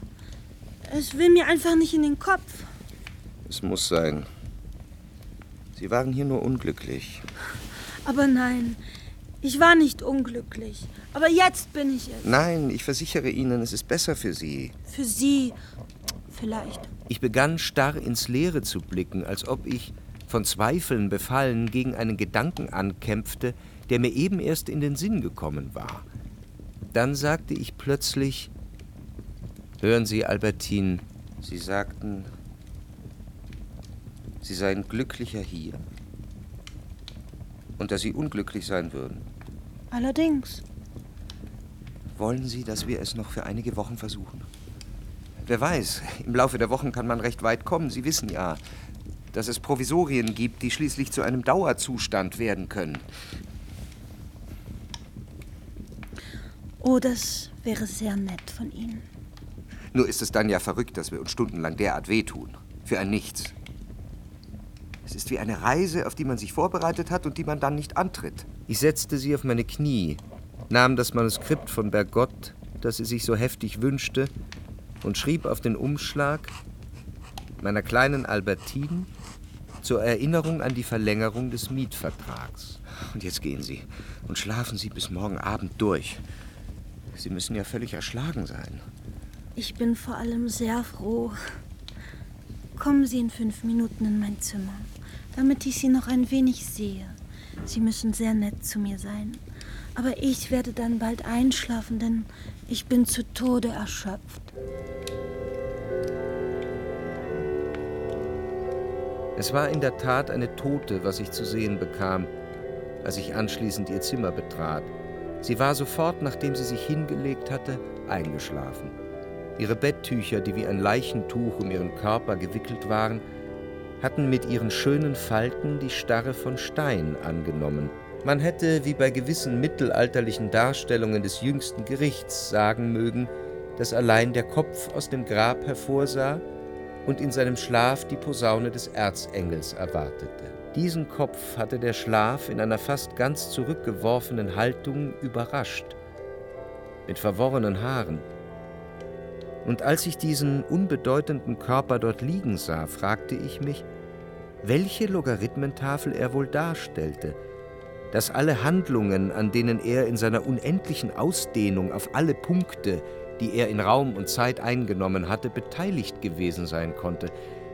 Es will mir einfach nicht in den Kopf. Es muss sein. Sie waren hier nur unglücklich. Aber nein, ich war nicht unglücklich. Aber jetzt bin ich es. Nein, ich versichere Ihnen, es ist besser für Sie. Für Sie vielleicht. Ich begann starr ins Leere zu blicken, als ob ich, von Zweifeln befallen, gegen einen Gedanken ankämpfte, der mir eben erst in den Sinn gekommen war. Dann sagte ich plötzlich, Hören Sie, Albertine, Sie sagten, Sie seien glücklicher hier und dass Sie unglücklich sein würden. Allerdings. Wollen Sie, dass wir es noch für einige Wochen versuchen? Wer weiß, im Laufe der Wochen kann man recht weit kommen. Sie wissen ja, dass es Provisorien gibt, die schließlich zu einem Dauerzustand werden können. Oh, das wäre sehr nett von Ihnen. Nur ist es dann ja verrückt, dass wir uns stundenlang derart wehtun. Für ein Nichts. Es ist wie eine Reise, auf die man sich vorbereitet hat und die man dann nicht antritt. Ich setzte sie auf meine Knie, nahm das Manuskript von Bergott, das sie sich so heftig wünschte, und schrieb auf den Umschlag meiner kleinen Albertine zur Erinnerung an die Verlängerung des Mietvertrags. Und jetzt gehen Sie und schlafen Sie bis morgen Abend durch. Sie müssen ja völlig erschlagen sein. Ich bin vor allem sehr froh. Kommen Sie in fünf Minuten in mein Zimmer, damit ich Sie noch ein wenig sehe. Sie müssen sehr nett zu mir sein. Aber ich werde dann bald einschlafen, denn ich bin zu Tode erschöpft. Es war in der Tat eine Tote, was ich zu sehen bekam, als ich anschließend ihr Zimmer betrat. Sie war sofort, nachdem sie sich hingelegt hatte, eingeschlafen. Ihre Betttücher, die wie ein Leichentuch um ihren Körper gewickelt waren, hatten mit ihren schönen Falten die Starre von Stein angenommen. Man hätte, wie bei gewissen mittelalterlichen Darstellungen des jüngsten Gerichts, sagen mögen, dass allein der Kopf aus dem Grab hervorsah und in seinem Schlaf die Posaune des Erzengels erwartete. Diesen Kopf hatte der Schlaf in einer fast ganz zurückgeworfenen Haltung überrascht, mit verworrenen Haaren, und als ich diesen unbedeutenden Körper dort liegen sah, fragte ich mich, welche Logarithmentafel er wohl darstellte, dass alle Handlungen, an denen er in seiner unendlichen Ausdehnung auf alle Punkte, die er in Raum und Zeit eingenommen hatte, beteiligt gewesen sein konnte,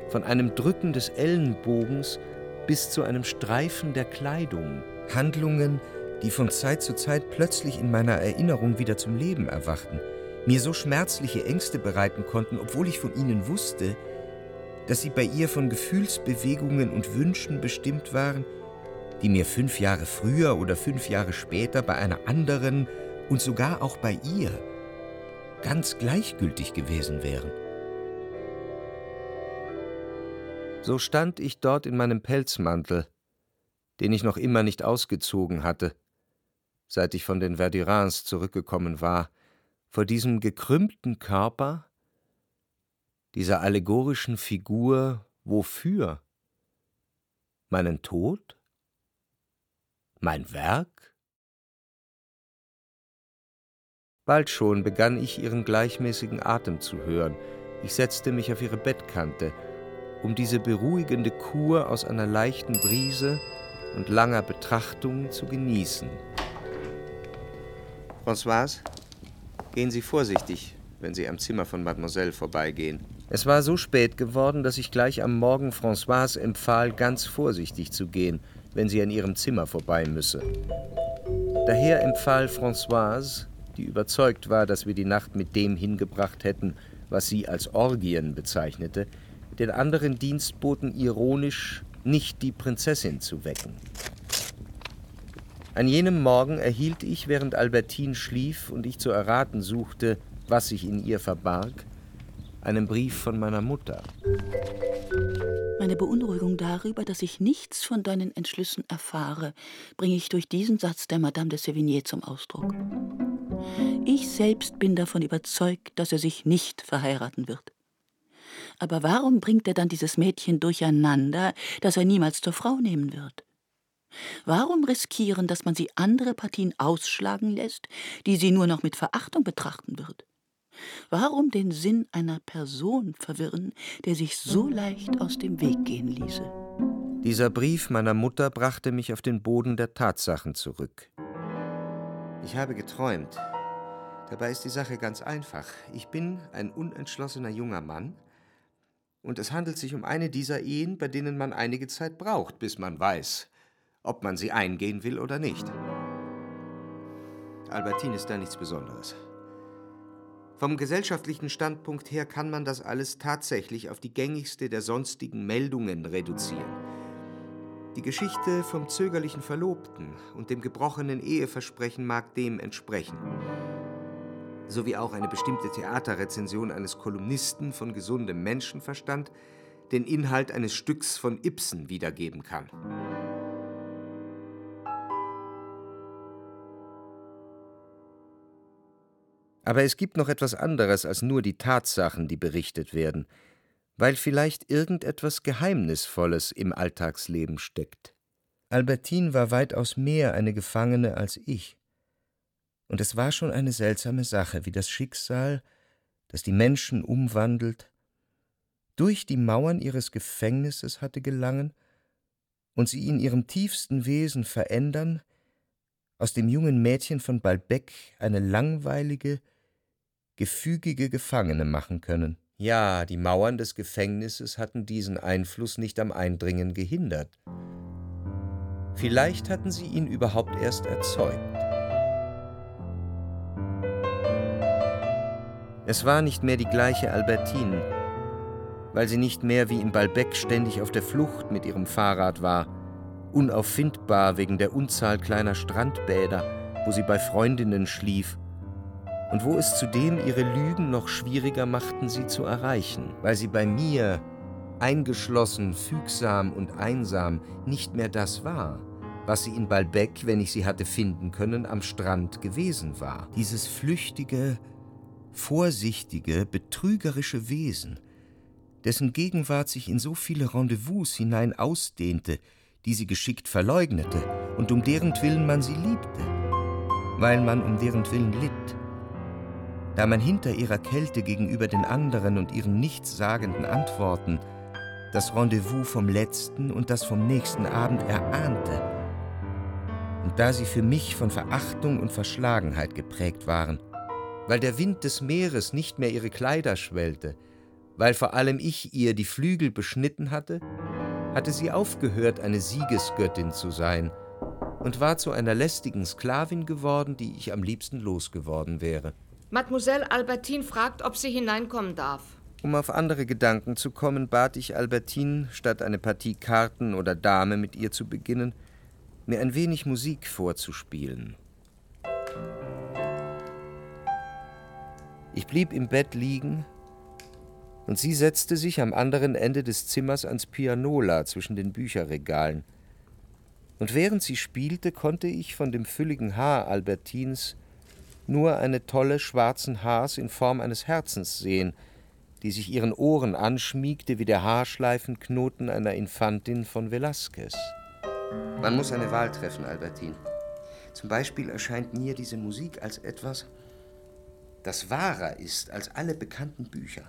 von einem Drücken des Ellenbogens bis zu einem Streifen der Kleidung. Handlungen, die von Zeit zu Zeit plötzlich in meiner Erinnerung wieder zum Leben erwachten mir so schmerzliche Ängste bereiten konnten, obwohl ich von ihnen wusste, dass sie bei ihr von Gefühlsbewegungen und Wünschen bestimmt waren, die mir fünf Jahre früher oder fünf Jahre später bei einer anderen und sogar auch bei ihr ganz gleichgültig gewesen wären. So stand ich dort in meinem Pelzmantel, den ich noch immer nicht ausgezogen hatte, seit ich von den Verdurins zurückgekommen war, vor diesem gekrümmten Körper, dieser allegorischen Figur, wofür? Meinen Tod? Mein Werk? Bald schon begann ich ihren gleichmäßigen Atem zu hören. Ich setzte mich auf ihre Bettkante, um diese beruhigende Kur aus einer leichten Brise und langer Betrachtung zu genießen. Françoise, Gehen Sie vorsichtig, wenn Sie am Zimmer von Mademoiselle vorbeigehen. Es war so spät geworden, dass ich gleich am Morgen Françoise empfahl, ganz vorsichtig zu gehen, wenn sie an ihrem Zimmer vorbei müsse. Daher empfahl Françoise, die überzeugt war, dass wir die Nacht mit dem hingebracht hätten, was sie als Orgien bezeichnete, den anderen Dienstboten ironisch, nicht die Prinzessin zu wecken. An jenem Morgen erhielt ich, während Albertine schlief und ich zu erraten suchte, was sich in ihr verbarg, einen Brief von meiner Mutter. Meine Beunruhigung darüber, dass ich nichts von deinen Entschlüssen erfahre, bringe ich durch diesen Satz der Madame de Sévigné zum Ausdruck. Ich selbst bin davon überzeugt, dass er sich nicht verheiraten wird. Aber warum bringt er dann dieses Mädchen durcheinander, das er niemals zur Frau nehmen wird? Warum riskieren, dass man sie andere Partien ausschlagen lässt, die sie nur noch mit Verachtung betrachten wird? Warum den Sinn einer Person verwirren, der sich so leicht aus dem Weg gehen ließe? Dieser Brief meiner Mutter brachte mich auf den Boden der Tatsachen zurück. Ich habe geträumt. Dabei ist die Sache ganz einfach. Ich bin ein unentschlossener junger Mann, und es handelt sich um eine dieser Ehen, bei denen man einige Zeit braucht, bis man weiß, ob man sie eingehen will oder nicht. Albertine ist da nichts Besonderes. Vom gesellschaftlichen Standpunkt her kann man das alles tatsächlich auf die gängigste der sonstigen Meldungen reduzieren. Die Geschichte vom zögerlichen Verlobten und dem gebrochenen Eheversprechen mag dem entsprechen. Sowie auch eine bestimmte Theaterrezension eines Kolumnisten von gesundem Menschenverstand den Inhalt eines Stücks von Ibsen wiedergeben kann. Aber es gibt noch etwas anderes als nur die Tatsachen, die berichtet werden. weil vielleicht irgendetwas Geheimnisvolles im Alltagsleben steckt. Albertine war weitaus mehr eine Gefangene als ich. Und es war schon eine seltsame Sache, wie das Schicksal, das die Menschen umwandelt, durch die Mauern ihres Gefängnisses hatte gelangen und sie in ihrem tiefsten Wesen verändern, aus dem jungen Mädchen von Balbec eine langweilige, gefügige Gefangene machen können. Ja, die Mauern des Gefängnisses hatten diesen Einfluss nicht am Eindringen gehindert. Vielleicht hatten sie ihn überhaupt erst erzeugt. Es war nicht mehr die gleiche Albertine, weil sie nicht mehr wie im Balbec ständig auf der Flucht mit ihrem Fahrrad war, unauffindbar wegen der Unzahl kleiner Strandbäder, wo sie bei Freundinnen schlief, und wo es zudem ihre Lügen noch schwieriger machten, sie zu erreichen, weil sie bei mir, eingeschlossen, fügsam und einsam, nicht mehr das war, was sie in Balbec, wenn ich sie hatte finden können, am Strand gewesen war. Dieses flüchtige, vorsichtige, betrügerische Wesen, dessen Gegenwart sich in so viele Rendezvous hinein ausdehnte, die sie geschickt verleugnete und um deren Willen man sie liebte, weil man um deren Willen litt. Da man hinter ihrer Kälte gegenüber den anderen und ihren nichtssagenden Antworten das Rendezvous vom letzten und das vom nächsten Abend erahnte, und da sie für mich von Verachtung und Verschlagenheit geprägt waren, weil der Wind des Meeres nicht mehr ihre Kleider schwellte, weil vor allem ich ihr die Flügel beschnitten hatte, hatte sie aufgehört, eine Siegesgöttin zu sein und war zu einer lästigen Sklavin geworden, die ich am liebsten losgeworden wäre. Mademoiselle Albertine fragt, ob sie hineinkommen darf. Um auf andere Gedanken zu kommen, bat ich Albertine, statt eine Partie Karten oder Dame mit ihr zu beginnen, mir ein wenig Musik vorzuspielen. Ich blieb im Bett liegen und sie setzte sich am anderen Ende des Zimmers ans Pianola zwischen den Bücherregalen. Und während sie spielte, konnte ich von dem fülligen Haar Albertins nur eine Tolle schwarzen Haars in Form eines Herzens sehen, die sich ihren Ohren anschmiegte wie der Haarschleifenknoten einer Infantin von Velázquez. Man muss eine Wahl treffen, Albertine. Zum Beispiel erscheint mir diese Musik als etwas, das wahrer ist als alle bekannten Bücher.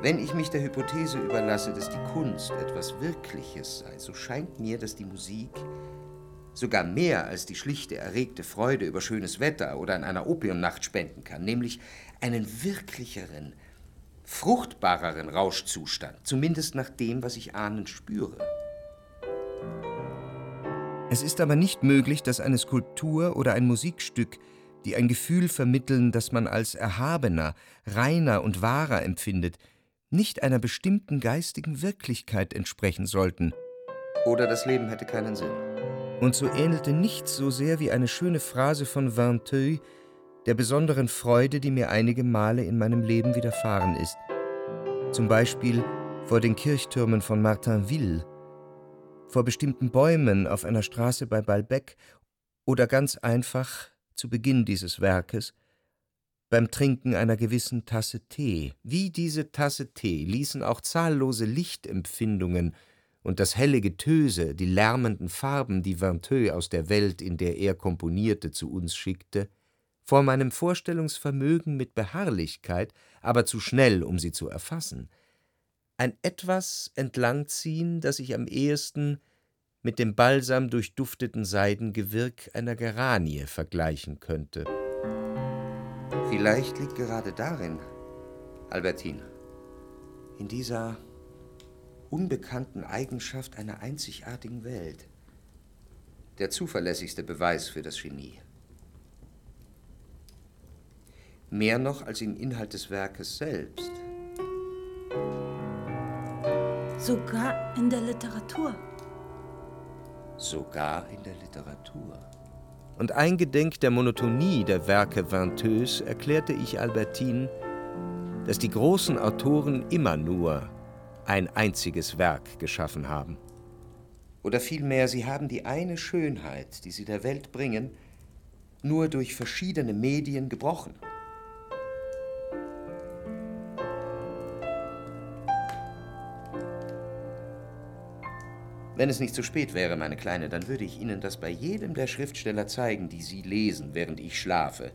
Wenn ich mich der Hypothese überlasse, dass die Kunst etwas Wirkliches sei, so scheint mir, dass die Musik sogar mehr als die schlichte erregte Freude über schönes Wetter oder an einer Opiumnacht spenden kann, nämlich einen wirklicheren, fruchtbareren Rauschzustand, zumindest nach dem, was ich ahnend spüre. Es ist aber nicht möglich, dass eine Skulptur oder ein Musikstück, die ein Gefühl vermitteln, das man als erhabener, reiner und wahrer empfindet, nicht einer bestimmten geistigen Wirklichkeit entsprechen sollten. Oder das Leben hätte keinen Sinn. Und so ähnelte nichts so sehr wie eine schöne Phrase von Vinteuil der besonderen Freude, die mir einige Male in meinem Leben widerfahren ist. Zum Beispiel vor den Kirchtürmen von Martinville, vor bestimmten Bäumen auf einer Straße bei Balbec oder ganz einfach zu Beginn dieses Werkes beim Trinken einer gewissen Tasse Tee. Wie diese Tasse Tee ließen auch zahllose Lichtempfindungen und das helle Getöse, die lärmenden Farben, die Vinteuil aus der Welt, in der er komponierte, zu uns schickte, vor meinem Vorstellungsvermögen mit Beharrlichkeit, aber zu schnell, um sie zu erfassen, ein etwas entlangziehen, das ich am ehesten mit dem balsam durchdufteten Seidengewirk einer Geranie vergleichen könnte. Vielleicht liegt gerade darin, Albertine, in dieser unbekannten Eigenschaft einer einzigartigen Welt, der zuverlässigste Beweis für das Genie. Mehr noch als im Inhalt des Werkes selbst. Sogar in der Literatur. Sogar in der Literatur. Und eingedenk der Monotonie der Werke Vinteuse erklärte ich Albertine, dass die großen Autoren immer nur ein einziges Werk geschaffen haben. Oder vielmehr, sie haben die eine Schönheit, die sie der Welt bringen, nur durch verschiedene Medien gebrochen. Wenn es nicht zu spät wäre, meine Kleine, dann würde ich Ihnen das bei jedem der Schriftsteller zeigen, die Sie lesen, während ich schlafe.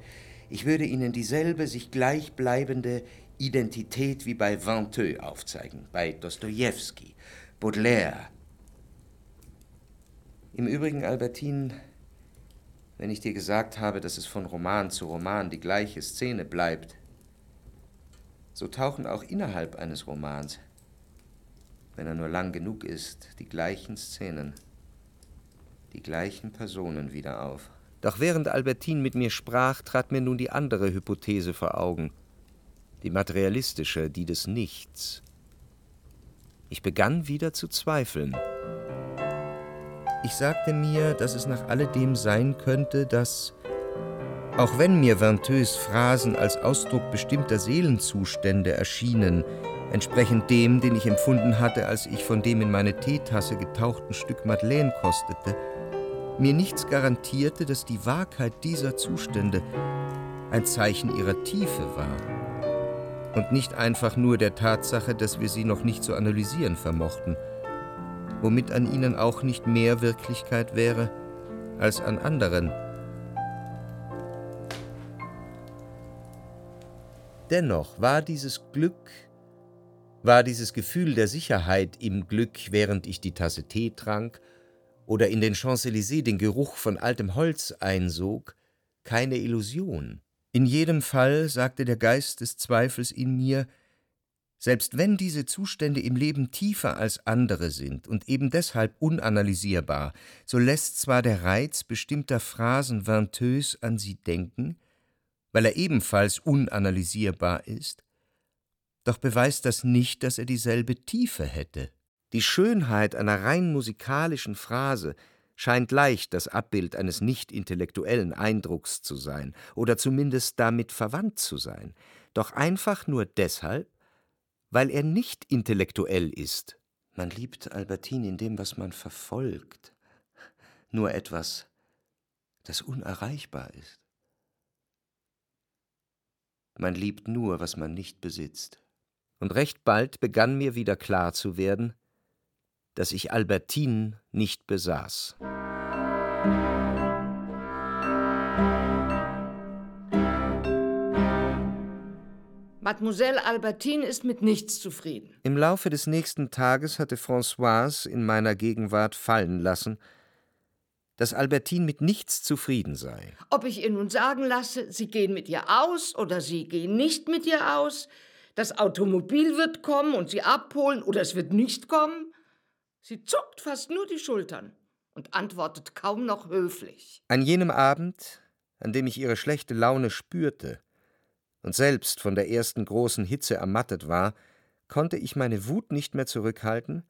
Ich würde Ihnen dieselbe sich gleichbleibende Identität wie bei Venteux aufzeigen, bei Dostoevsky, Baudelaire. Im Übrigen, Albertine, wenn ich dir gesagt habe, dass es von Roman zu Roman die gleiche Szene bleibt, so tauchen auch innerhalb eines Romans, wenn er nur lang genug ist, die gleichen Szenen, die gleichen Personen wieder auf. Doch während Albertine mit mir sprach, trat mir nun die andere Hypothese vor Augen, die materialistische, die des Nichts. Ich begann wieder zu zweifeln. Ich sagte mir, dass es nach alledem sein könnte, dass, auch wenn mir Venteux Phrasen als Ausdruck bestimmter Seelenzustände erschienen, entsprechend dem, den ich empfunden hatte, als ich von dem in meine Teetasse getauchten Stück Madeleine kostete, mir nichts garantierte, dass die Wahrheit dieser Zustände ein Zeichen ihrer Tiefe war und nicht einfach nur der Tatsache, dass wir sie noch nicht zu analysieren vermochten – womit an ihnen auch nicht mehr Wirklichkeit wäre als an anderen. Dennoch war dieses Glück, war dieses Gefühl der Sicherheit im Glück, während ich die Tasse Tee trank oder in den Champs-Élysées den Geruch von altem Holz einsog, keine Illusion. In jedem Fall, sagte der Geist des Zweifels in mir, selbst wenn diese Zustände im Leben tiefer als andere sind und eben deshalb unanalysierbar, so lässt zwar der Reiz bestimmter Phrasen Venteux an sie denken, weil er ebenfalls unanalysierbar ist, doch beweist das nicht, dass er dieselbe Tiefe hätte. Die Schönheit einer rein musikalischen Phrase scheint leicht das Abbild eines nicht intellektuellen Eindrucks zu sein oder zumindest damit verwandt zu sein, doch einfach nur deshalb, weil er nicht intellektuell ist. Man liebt Albertine in dem, was man verfolgt, nur etwas, das unerreichbar ist. Man liebt nur, was man nicht besitzt. Und recht bald begann mir wieder klar zu werden, dass ich Albertine nicht besaß. Mademoiselle Albertine ist mit nichts zufrieden. Im Laufe des nächsten Tages hatte Françoise in meiner Gegenwart fallen lassen, dass Albertine mit nichts zufrieden sei. Ob ich ihr nun sagen lasse, Sie gehen mit ihr aus oder Sie gehen nicht mit ihr aus, das Automobil wird kommen und Sie abholen oder es wird nicht kommen? Sie zuckt fast nur die Schultern und antwortet kaum noch höflich. An jenem Abend, an dem ich ihre schlechte Laune spürte, und selbst von der ersten großen Hitze ermattet war, konnte ich meine Wut nicht mehr zurückhalten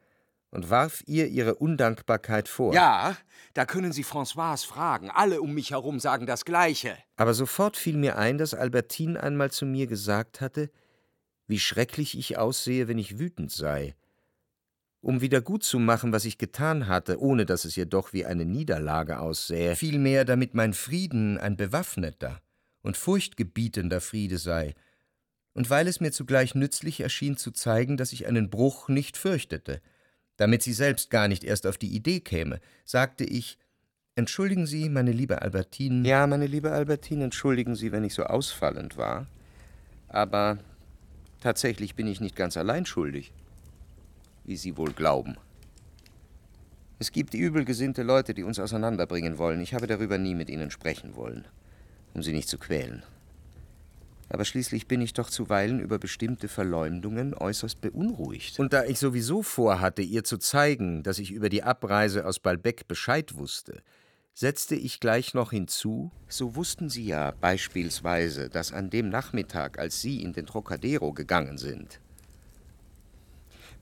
und warf ihr ihre Undankbarkeit vor. Ja, da können Sie Françoise fragen. Alle um mich herum sagen das Gleiche. Aber sofort fiel mir ein, dass Albertine einmal zu mir gesagt hatte, wie schrecklich ich aussehe, wenn ich wütend sei. Um wieder gut zu machen, was ich getan hatte, ohne dass es jedoch wie eine Niederlage aussähe, vielmehr damit mein Frieden ein bewaffneter, und furchtgebietender Friede sei, und weil es mir zugleich nützlich erschien zu zeigen, dass ich einen Bruch nicht fürchtete, damit sie selbst gar nicht erst auf die Idee käme, sagte ich Entschuldigen Sie, meine liebe Albertine. Ja, meine liebe Albertine, entschuldigen Sie, wenn ich so ausfallend war. Aber tatsächlich bin ich nicht ganz allein schuldig, wie Sie wohl glauben. Es gibt übelgesinnte Leute, die uns auseinanderbringen wollen. Ich habe darüber nie mit ihnen sprechen wollen um sie nicht zu quälen. Aber schließlich bin ich doch zuweilen über bestimmte Verleumdungen äußerst beunruhigt. Und da ich sowieso vorhatte, ihr zu zeigen, dass ich über die Abreise aus Balbec Bescheid wusste, setzte ich gleich noch hinzu, so wussten Sie ja beispielsweise, dass an dem Nachmittag, als Sie in den Trocadero gegangen sind,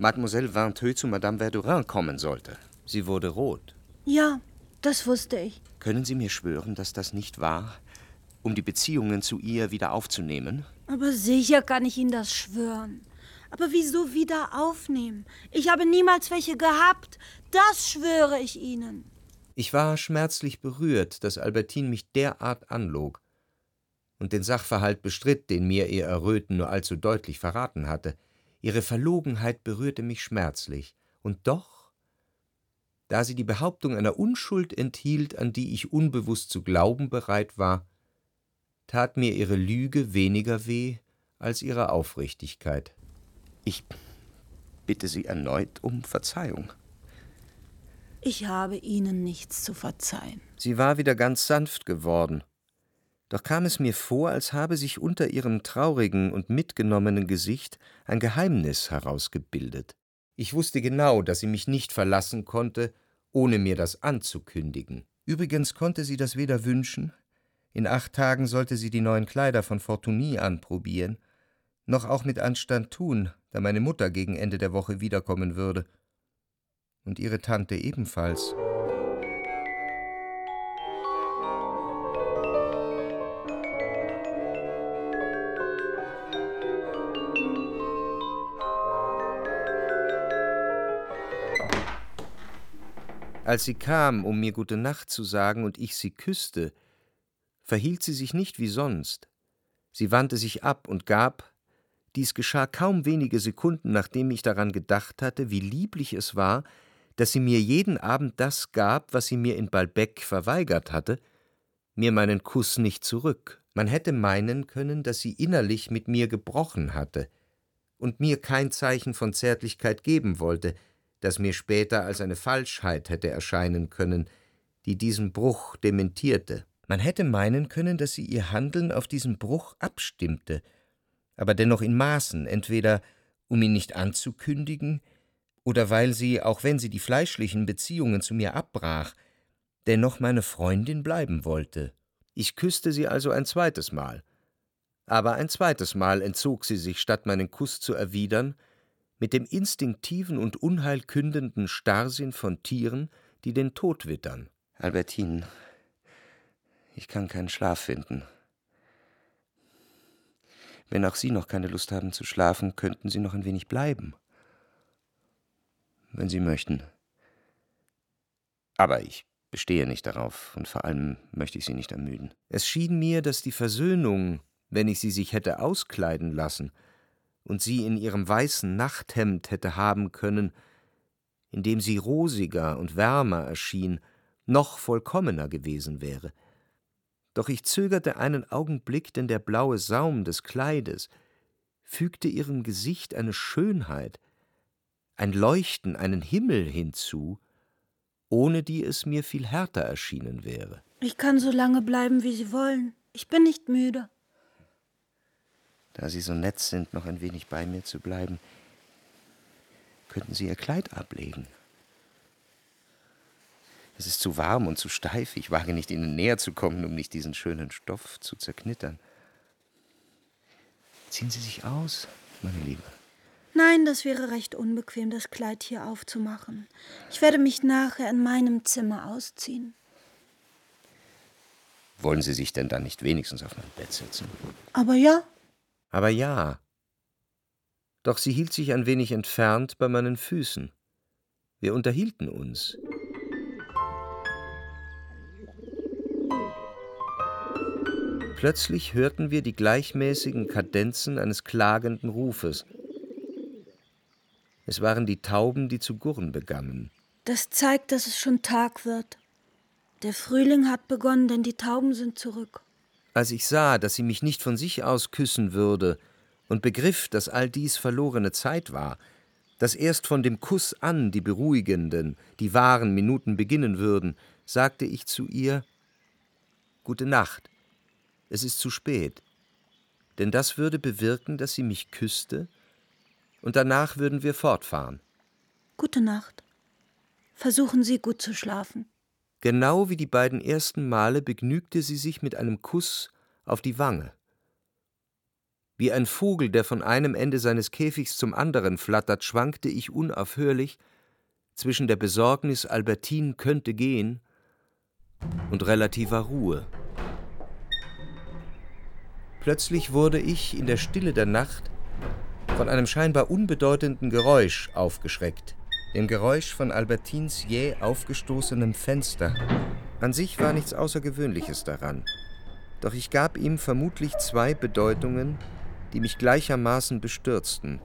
Mademoiselle Vinteux zu Madame Verdurin kommen sollte. Sie wurde rot. Ja, das wusste ich. Können Sie mir schwören, dass das nicht wahr? um die Beziehungen zu ihr wieder aufzunehmen? Aber sicher kann ich Ihnen das schwören. Aber wieso wieder aufnehmen? Ich habe niemals welche gehabt. Das schwöre ich Ihnen. Ich war schmerzlich berührt, dass Albertine mich derart anlog und den Sachverhalt bestritt, den mir ihr Erröten nur allzu deutlich verraten hatte. Ihre Verlogenheit berührte mich schmerzlich. Und doch, Da sie die Behauptung einer Unschuld enthielt, an die ich unbewusst zu glauben bereit war, tat mir ihre Lüge weniger weh als ihre Aufrichtigkeit. Ich bitte Sie erneut um Verzeihung. Ich habe Ihnen nichts zu verzeihen. Sie war wieder ganz sanft geworden. Doch kam es mir vor, als habe sich unter ihrem traurigen und mitgenommenen Gesicht ein Geheimnis herausgebildet. Ich wusste genau, dass sie mich nicht verlassen konnte, ohne mir das anzukündigen. Übrigens konnte sie das weder wünschen, in acht Tagen sollte sie die neuen Kleider von Fortuny anprobieren, noch auch mit Anstand tun, da meine Mutter gegen Ende der Woche wiederkommen würde. Und ihre Tante ebenfalls. Als sie kam, um mir gute Nacht zu sagen und ich sie küsste, verhielt sie sich nicht wie sonst. Sie wandte sich ab und gab, dies geschah kaum wenige Sekunden, nachdem ich daran gedacht hatte, wie lieblich es war, dass sie mir jeden Abend das gab, was sie mir in Balbec verweigert hatte, mir meinen Kuss nicht zurück. Man hätte meinen können, dass sie innerlich mit mir gebrochen hatte und mir kein Zeichen von Zärtlichkeit geben wollte, das mir später als eine Falschheit hätte erscheinen können, die diesen Bruch dementierte. Man hätte meinen können, dass sie ihr Handeln auf diesen Bruch abstimmte, aber dennoch in Maßen, entweder um ihn nicht anzukündigen, oder weil sie, auch wenn sie die fleischlichen Beziehungen zu mir abbrach, dennoch meine Freundin bleiben wollte. Ich küsste sie also ein zweites Mal. Aber ein zweites Mal entzog sie sich, statt meinen Kuss zu erwidern, mit dem instinktiven und unheilkündenden Starrsinn von Tieren, die den Tod wittern. Albertine, ich kann keinen Schlaf finden. Wenn auch Sie noch keine Lust haben zu schlafen, könnten Sie noch ein wenig bleiben. Wenn Sie möchten. Aber ich bestehe nicht darauf, und vor allem möchte ich Sie nicht ermüden. Es schien mir, dass die Versöhnung, wenn ich sie sich hätte auskleiden lassen, und sie in ihrem weißen Nachthemd hätte haben können, in dem sie rosiger und wärmer erschien, noch vollkommener gewesen wäre. Doch ich zögerte einen Augenblick, denn der blaue Saum des Kleides fügte ihrem Gesicht eine Schönheit, ein Leuchten, einen Himmel hinzu, ohne die es mir viel härter erschienen wäre. Ich kann so lange bleiben, wie Sie wollen. Ich bin nicht müde da Sie so nett sind, noch ein wenig bei mir zu bleiben, könnten Sie Ihr Kleid ablegen. Es ist zu warm und zu steif. Ich wage nicht, Ihnen näher zu kommen, um nicht diesen schönen Stoff zu zerknittern. Ziehen Sie sich aus, meine Liebe. Nein, das wäre recht unbequem, das Kleid hier aufzumachen. Ich werde mich nachher in meinem Zimmer ausziehen. Wollen Sie sich denn dann nicht wenigstens auf mein Bett setzen? Aber ja, aber ja. Doch sie hielt sich ein wenig entfernt bei meinen Füßen. Wir unterhielten uns. Plötzlich hörten wir die gleichmäßigen Kadenzen eines klagenden Rufes. Es waren die Tauben, die zu gurren begannen. Das zeigt, dass es schon Tag wird. Der Frühling hat begonnen, denn die Tauben sind zurück. Als ich sah, dass sie mich nicht von sich aus küssen würde und begriff, dass all dies verlorene Zeit war, dass erst von dem Kuss an die beruhigenden, die wahren Minuten beginnen würden, sagte ich zu ihr Gute Nacht, es ist zu spät, denn das würde bewirken, dass sie mich küsste, und danach würden wir fortfahren. Gute Nacht. Versuchen Sie gut zu schlafen. Genau wie die beiden ersten Male begnügte sie sich mit einem Kuss auf die Wange. Wie ein Vogel, der von einem Ende seines Käfigs zum anderen flattert, schwankte ich unaufhörlich zwischen der Besorgnis, Albertine könnte gehen, und relativer Ruhe. Plötzlich wurde ich in der Stille der Nacht von einem scheinbar unbedeutenden Geräusch aufgeschreckt dem Geräusch von Albertins jäh aufgestoßenem Fenster. An sich war nichts Außergewöhnliches daran, doch ich gab ihm vermutlich zwei Bedeutungen, die mich gleichermaßen bestürzten.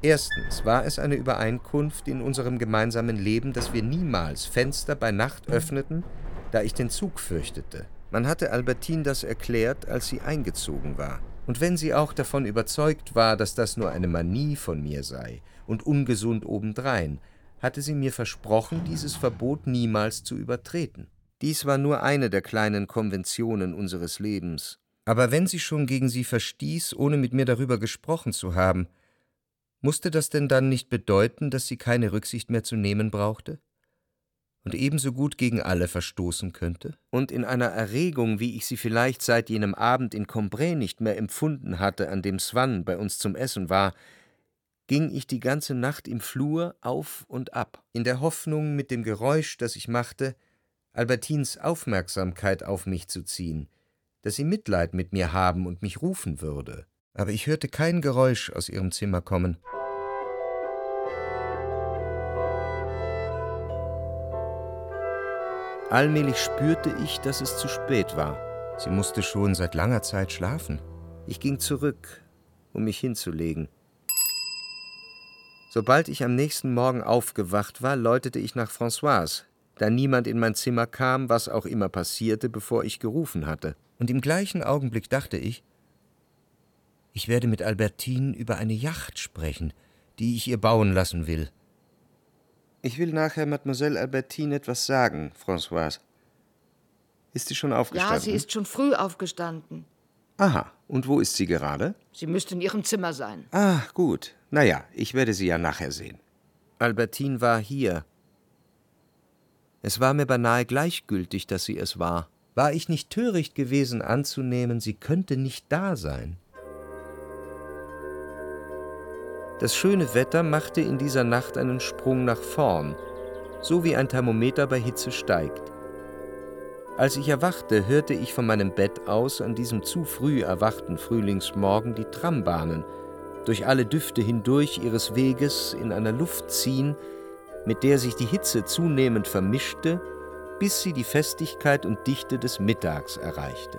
Erstens war es eine Übereinkunft in unserem gemeinsamen Leben, dass wir niemals Fenster bei Nacht öffneten, da ich den Zug fürchtete. Man hatte Albertine das erklärt, als sie eingezogen war. Und wenn sie auch davon überzeugt war, dass das nur eine Manie von mir sei und ungesund obendrein, hatte sie mir versprochen, dieses Verbot niemals zu übertreten. Dies war nur eine der kleinen Konventionen unseres Lebens. Aber wenn sie schon gegen sie verstieß, ohne mit mir darüber gesprochen zu haben, musste das denn dann nicht bedeuten, dass sie keine Rücksicht mehr zu nehmen brauchte? Und ebenso gut gegen alle verstoßen könnte? Und in einer Erregung, wie ich sie vielleicht seit jenem Abend in Combray nicht mehr empfunden hatte, an dem Swann bei uns zum Essen war, ging ich die ganze Nacht im Flur auf und ab, in der Hoffnung, mit dem Geräusch, das ich machte, Albertines Aufmerksamkeit auf mich zu ziehen, dass sie Mitleid mit mir haben und mich rufen würde. Aber ich hörte kein Geräusch aus ihrem Zimmer kommen. Allmählich spürte ich, dass es zu spät war. Sie musste schon seit langer Zeit schlafen. Ich ging zurück, um mich hinzulegen. Sobald ich am nächsten Morgen aufgewacht war, läutete ich nach Françoise, da niemand in mein Zimmer kam, was auch immer passierte, bevor ich gerufen hatte. Und im gleichen Augenblick dachte ich, ich werde mit Albertine über eine Yacht sprechen, die ich ihr bauen lassen will. Ich will nachher Mademoiselle Albertine etwas sagen, Françoise. Ist sie schon aufgestanden? Ja, sie ist schon früh aufgestanden. Aha, und wo ist sie gerade? Sie müsste in ihrem Zimmer sein. Ah, gut. Na ja, ich werde sie ja nachher sehen. Albertine war hier. Es war mir beinahe gleichgültig, dass sie es war. War ich nicht töricht gewesen anzunehmen, sie könnte nicht da sein? Das schöne Wetter machte in dieser Nacht einen Sprung nach vorn, so wie ein Thermometer bei Hitze steigt. Als ich erwachte, hörte ich von meinem Bett aus an diesem zu früh erwachten Frühlingsmorgen die Trambahnen durch alle Düfte hindurch ihres Weges in einer Luft ziehen, mit der sich die Hitze zunehmend vermischte, bis sie die Festigkeit und Dichte des Mittags erreichte.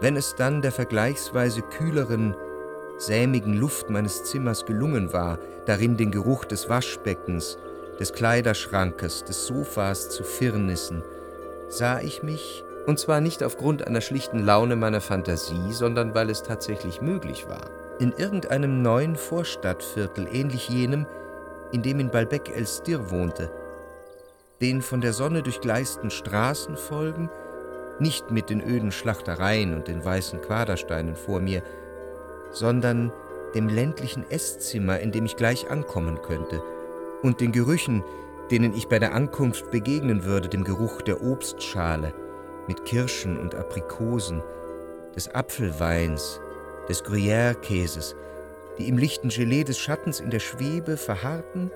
Wenn es dann der vergleichsweise kühleren, sämigen Luft meines Zimmers gelungen war, darin den Geruch des Waschbeckens, des Kleiderschrankes, des Sofas zu firnissen, sah ich mich, und zwar nicht aufgrund einer schlichten Laune meiner Fantasie, sondern weil es tatsächlich möglich war, in irgendeinem neuen Vorstadtviertel, ähnlich jenem, in dem in Balbec Elstir wohnte, den von der Sonne durchgleisten Straßen folgen, nicht mit den öden Schlachtereien und den weißen Quadersteinen vor mir, sondern dem ländlichen Esszimmer, in dem ich gleich ankommen könnte, und den Gerüchen, denen ich bei der Ankunft begegnen würde, dem Geruch der Obstschale mit Kirschen und Aprikosen, des Apfelweins, des Gruyère-Käses, die im lichten Gelee des Schattens in der Schwebe verharrten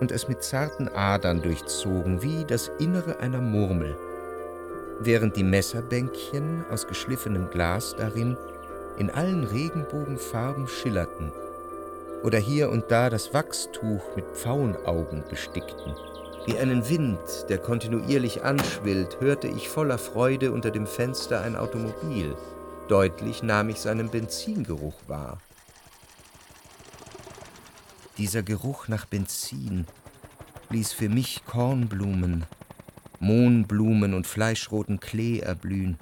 und es mit zarten Adern durchzogen, wie das Innere einer Murmel, während die Messerbänkchen aus geschliffenem Glas darin in allen Regenbogenfarben schillerten oder hier und da das Wachstuch mit Pfauenaugen bestickten. Wie einen Wind, der kontinuierlich anschwillt, hörte ich voller Freude unter dem Fenster ein Automobil. Deutlich nahm ich seinen Benzingeruch wahr. Dieser Geruch nach Benzin ließ für mich Kornblumen, Mohnblumen und fleischroten Klee erblühen.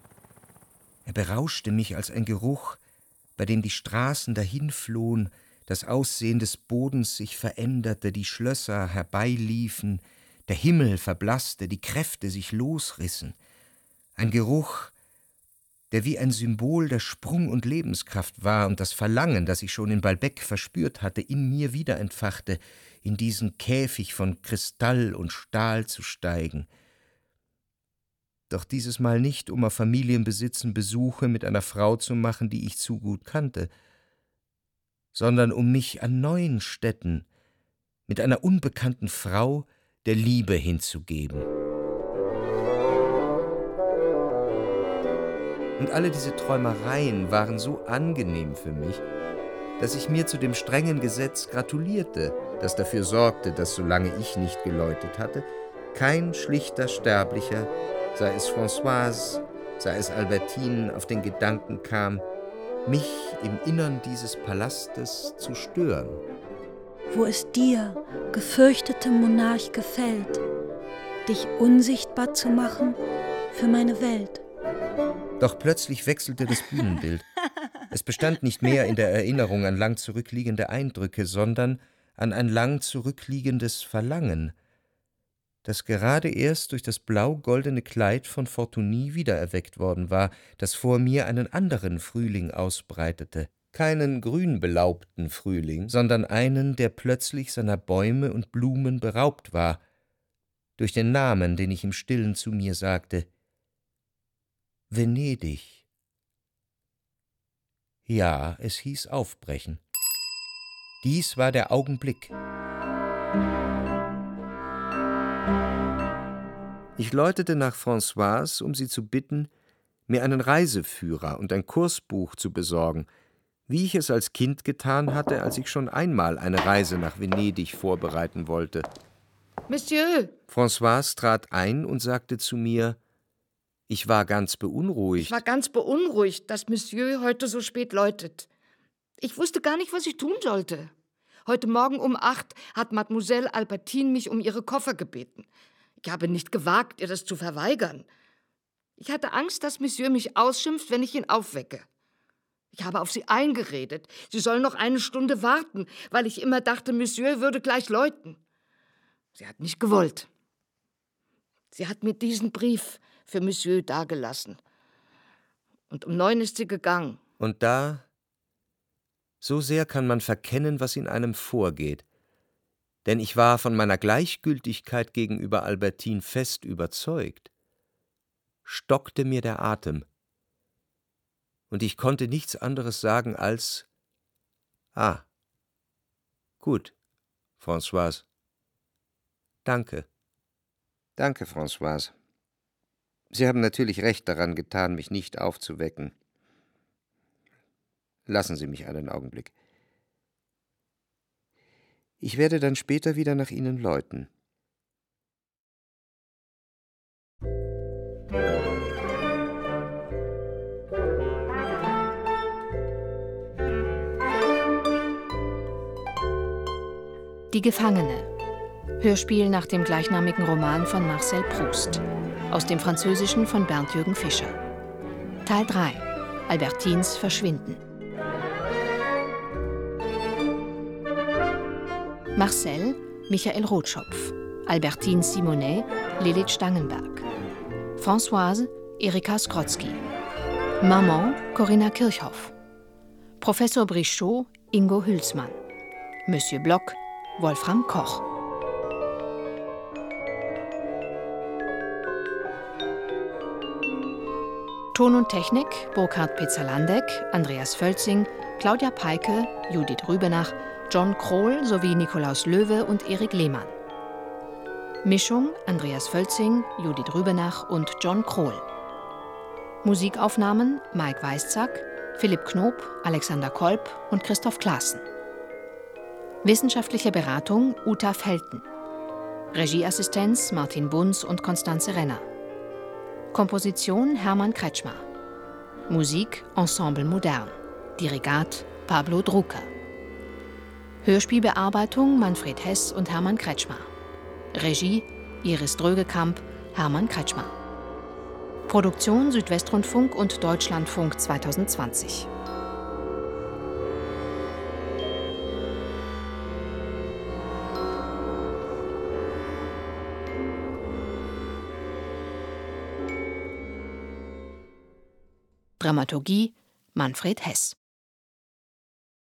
Er berauschte mich als ein Geruch, bei dem die Straßen dahinflohen, das Aussehen des Bodens sich veränderte, die Schlösser herbeiliefen, der Himmel verblasste, die Kräfte sich losrissen. Ein Geruch, der wie ein Symbol der Sprung und Lebenskraft war und das Verlangen, das ich schon in Balbec verspürt hatte, in mir wieder entfachte, in diesen Käfig von Kristall und Stahl zu steigen – doch dieses Mal nicht, um auf Familienbesitzen Besuche mit einer Frau zu machen, die ich zu gut kannte, sondern um mich an neuen Städten mit einer unbekannten Frau der Liebe hinzugeben. Und alle diese Träumereien waren so angenehm für mich, dass ich mir zu dem strengen Gesetz gratulierte, das dafür sorgte, dass solange ich nicht geläutet hatte, kein schlichter Sterblicher sei es Françoise, sei es Albertine, auf den Gedanken kam, mich im Innern dieses Palastes zu stören. wo es dir, gefürchtetem Monarch, gefällt, dich unsichtbar zu machen für meine Welt. Doch plötzlich wechselte das Bühnenbild. Es bestand nicht mehr in der Erinnerung an lang zurückliegende Eindrücke, sondern an ein lang zurückliegendes Verlangen, das gerade erst durch das blau-goldene Kleid von Fortuny wiedererweckt worden war, das vor mir einen anderen Frühling ausbreitete, keinen grünbelaubten Frühling, sondern einen, der plötzlich seiner Bäume und Blumen beraubt war, durch den Namen, den ich im stillen zu mir sagte Venedig. Ja, es hieß aufbrechen. Dies war der Augenblick. Ich läutete nach Françoise, um sie zu bitten, mir einen Reiseführer und ein Kursbuch zu besorgen, wie ich es als Kind getan hatte, als ich schon einmal eine Reise nach Venedig vorbereiten wollte. Monsieur! Françoise trat ein und sagte zu mir, ich war ganz beunruhigt. Ich war ganz beunruhigt, dass Monsieur heute so spät läutet. Ich wusste gar nicht, was ich tun sollte. Heute Morgen um acht hat Mademoiselle Albertine mich um ihre Koffer gebeten. Ich habe nicht gewagt, ihr das zu verweigern. Ich hatte Angst, dass Monsieur mich ausschimpft, wenn ich ihn aufwecke. Ich habe auf sie eingeredet. Sie soll noch eine Stunde warten, weil ich immer dachte, Monsieur würde gleich läuten. Sie hat nicht gewollt. Sie hat mir diesen Brief für Monsieur dagelassen. Und um neun ist sie gegangen. Und da, so sehr kann man verkennen, was in einem vorgeht denn ich war von meiner Gleichgültigkeit gegenüber Albertine fest überzeugt, stockte mir der Atem, und ich konnte nichts anderes sagen als Ah, gut, Françoise. Danke. Danke, Françoise. Sie haben natürlich recht daran getan, mich nicht aufzuwecken. Lassen Sie mich einen Augenblick. Ich werde dann später wieder nach Ihnen läuten. Die Gefangene. Hörspiel nach dem gleichnamigen Roman von Marcel Proust. Aus dem Französischen von Bernd-Jürgen Fischer. Teil 3. Albertines Verschwinden. Marcel Michael Rotschopf, Albertine Simonet Lilith Stangenberg, Françoise Erika Skrotzki, Maman Corinna Kirchhoff, Professor Brichot Ingo Hülsmann, Monsieur Block Wolfram Koch. Ton und Technik Burkhard Pizzalandek, Andreas Völzing, Claudia Peike, Judith Rübenach, John Krohl sowie Nikolaus Löwe und Erik Lehmann. Mischung Andreas Völzing, Judith Rübenach und John Krohl. Musikaufnahmen Mike Weißzack, Philipp Knob, Alexander Kolb und Christoph Klaassen. Wissenschaftliche Beratung Uta Felten. Regieassistenz Martin Bunz und Konstanze Renner. Komposition Hermann Kretschmer. Musik Ensemble Modern. Dirigat Pablo Drucker. Hörspielbearbeitung Manfred Hess und Hermann Kretschmer. Regie Iris Drögekamp, Hermann Kretschmer. Produktion Südwestrundfunk und Deutschlandfunk 2020. Dramaturgie Manfred Hess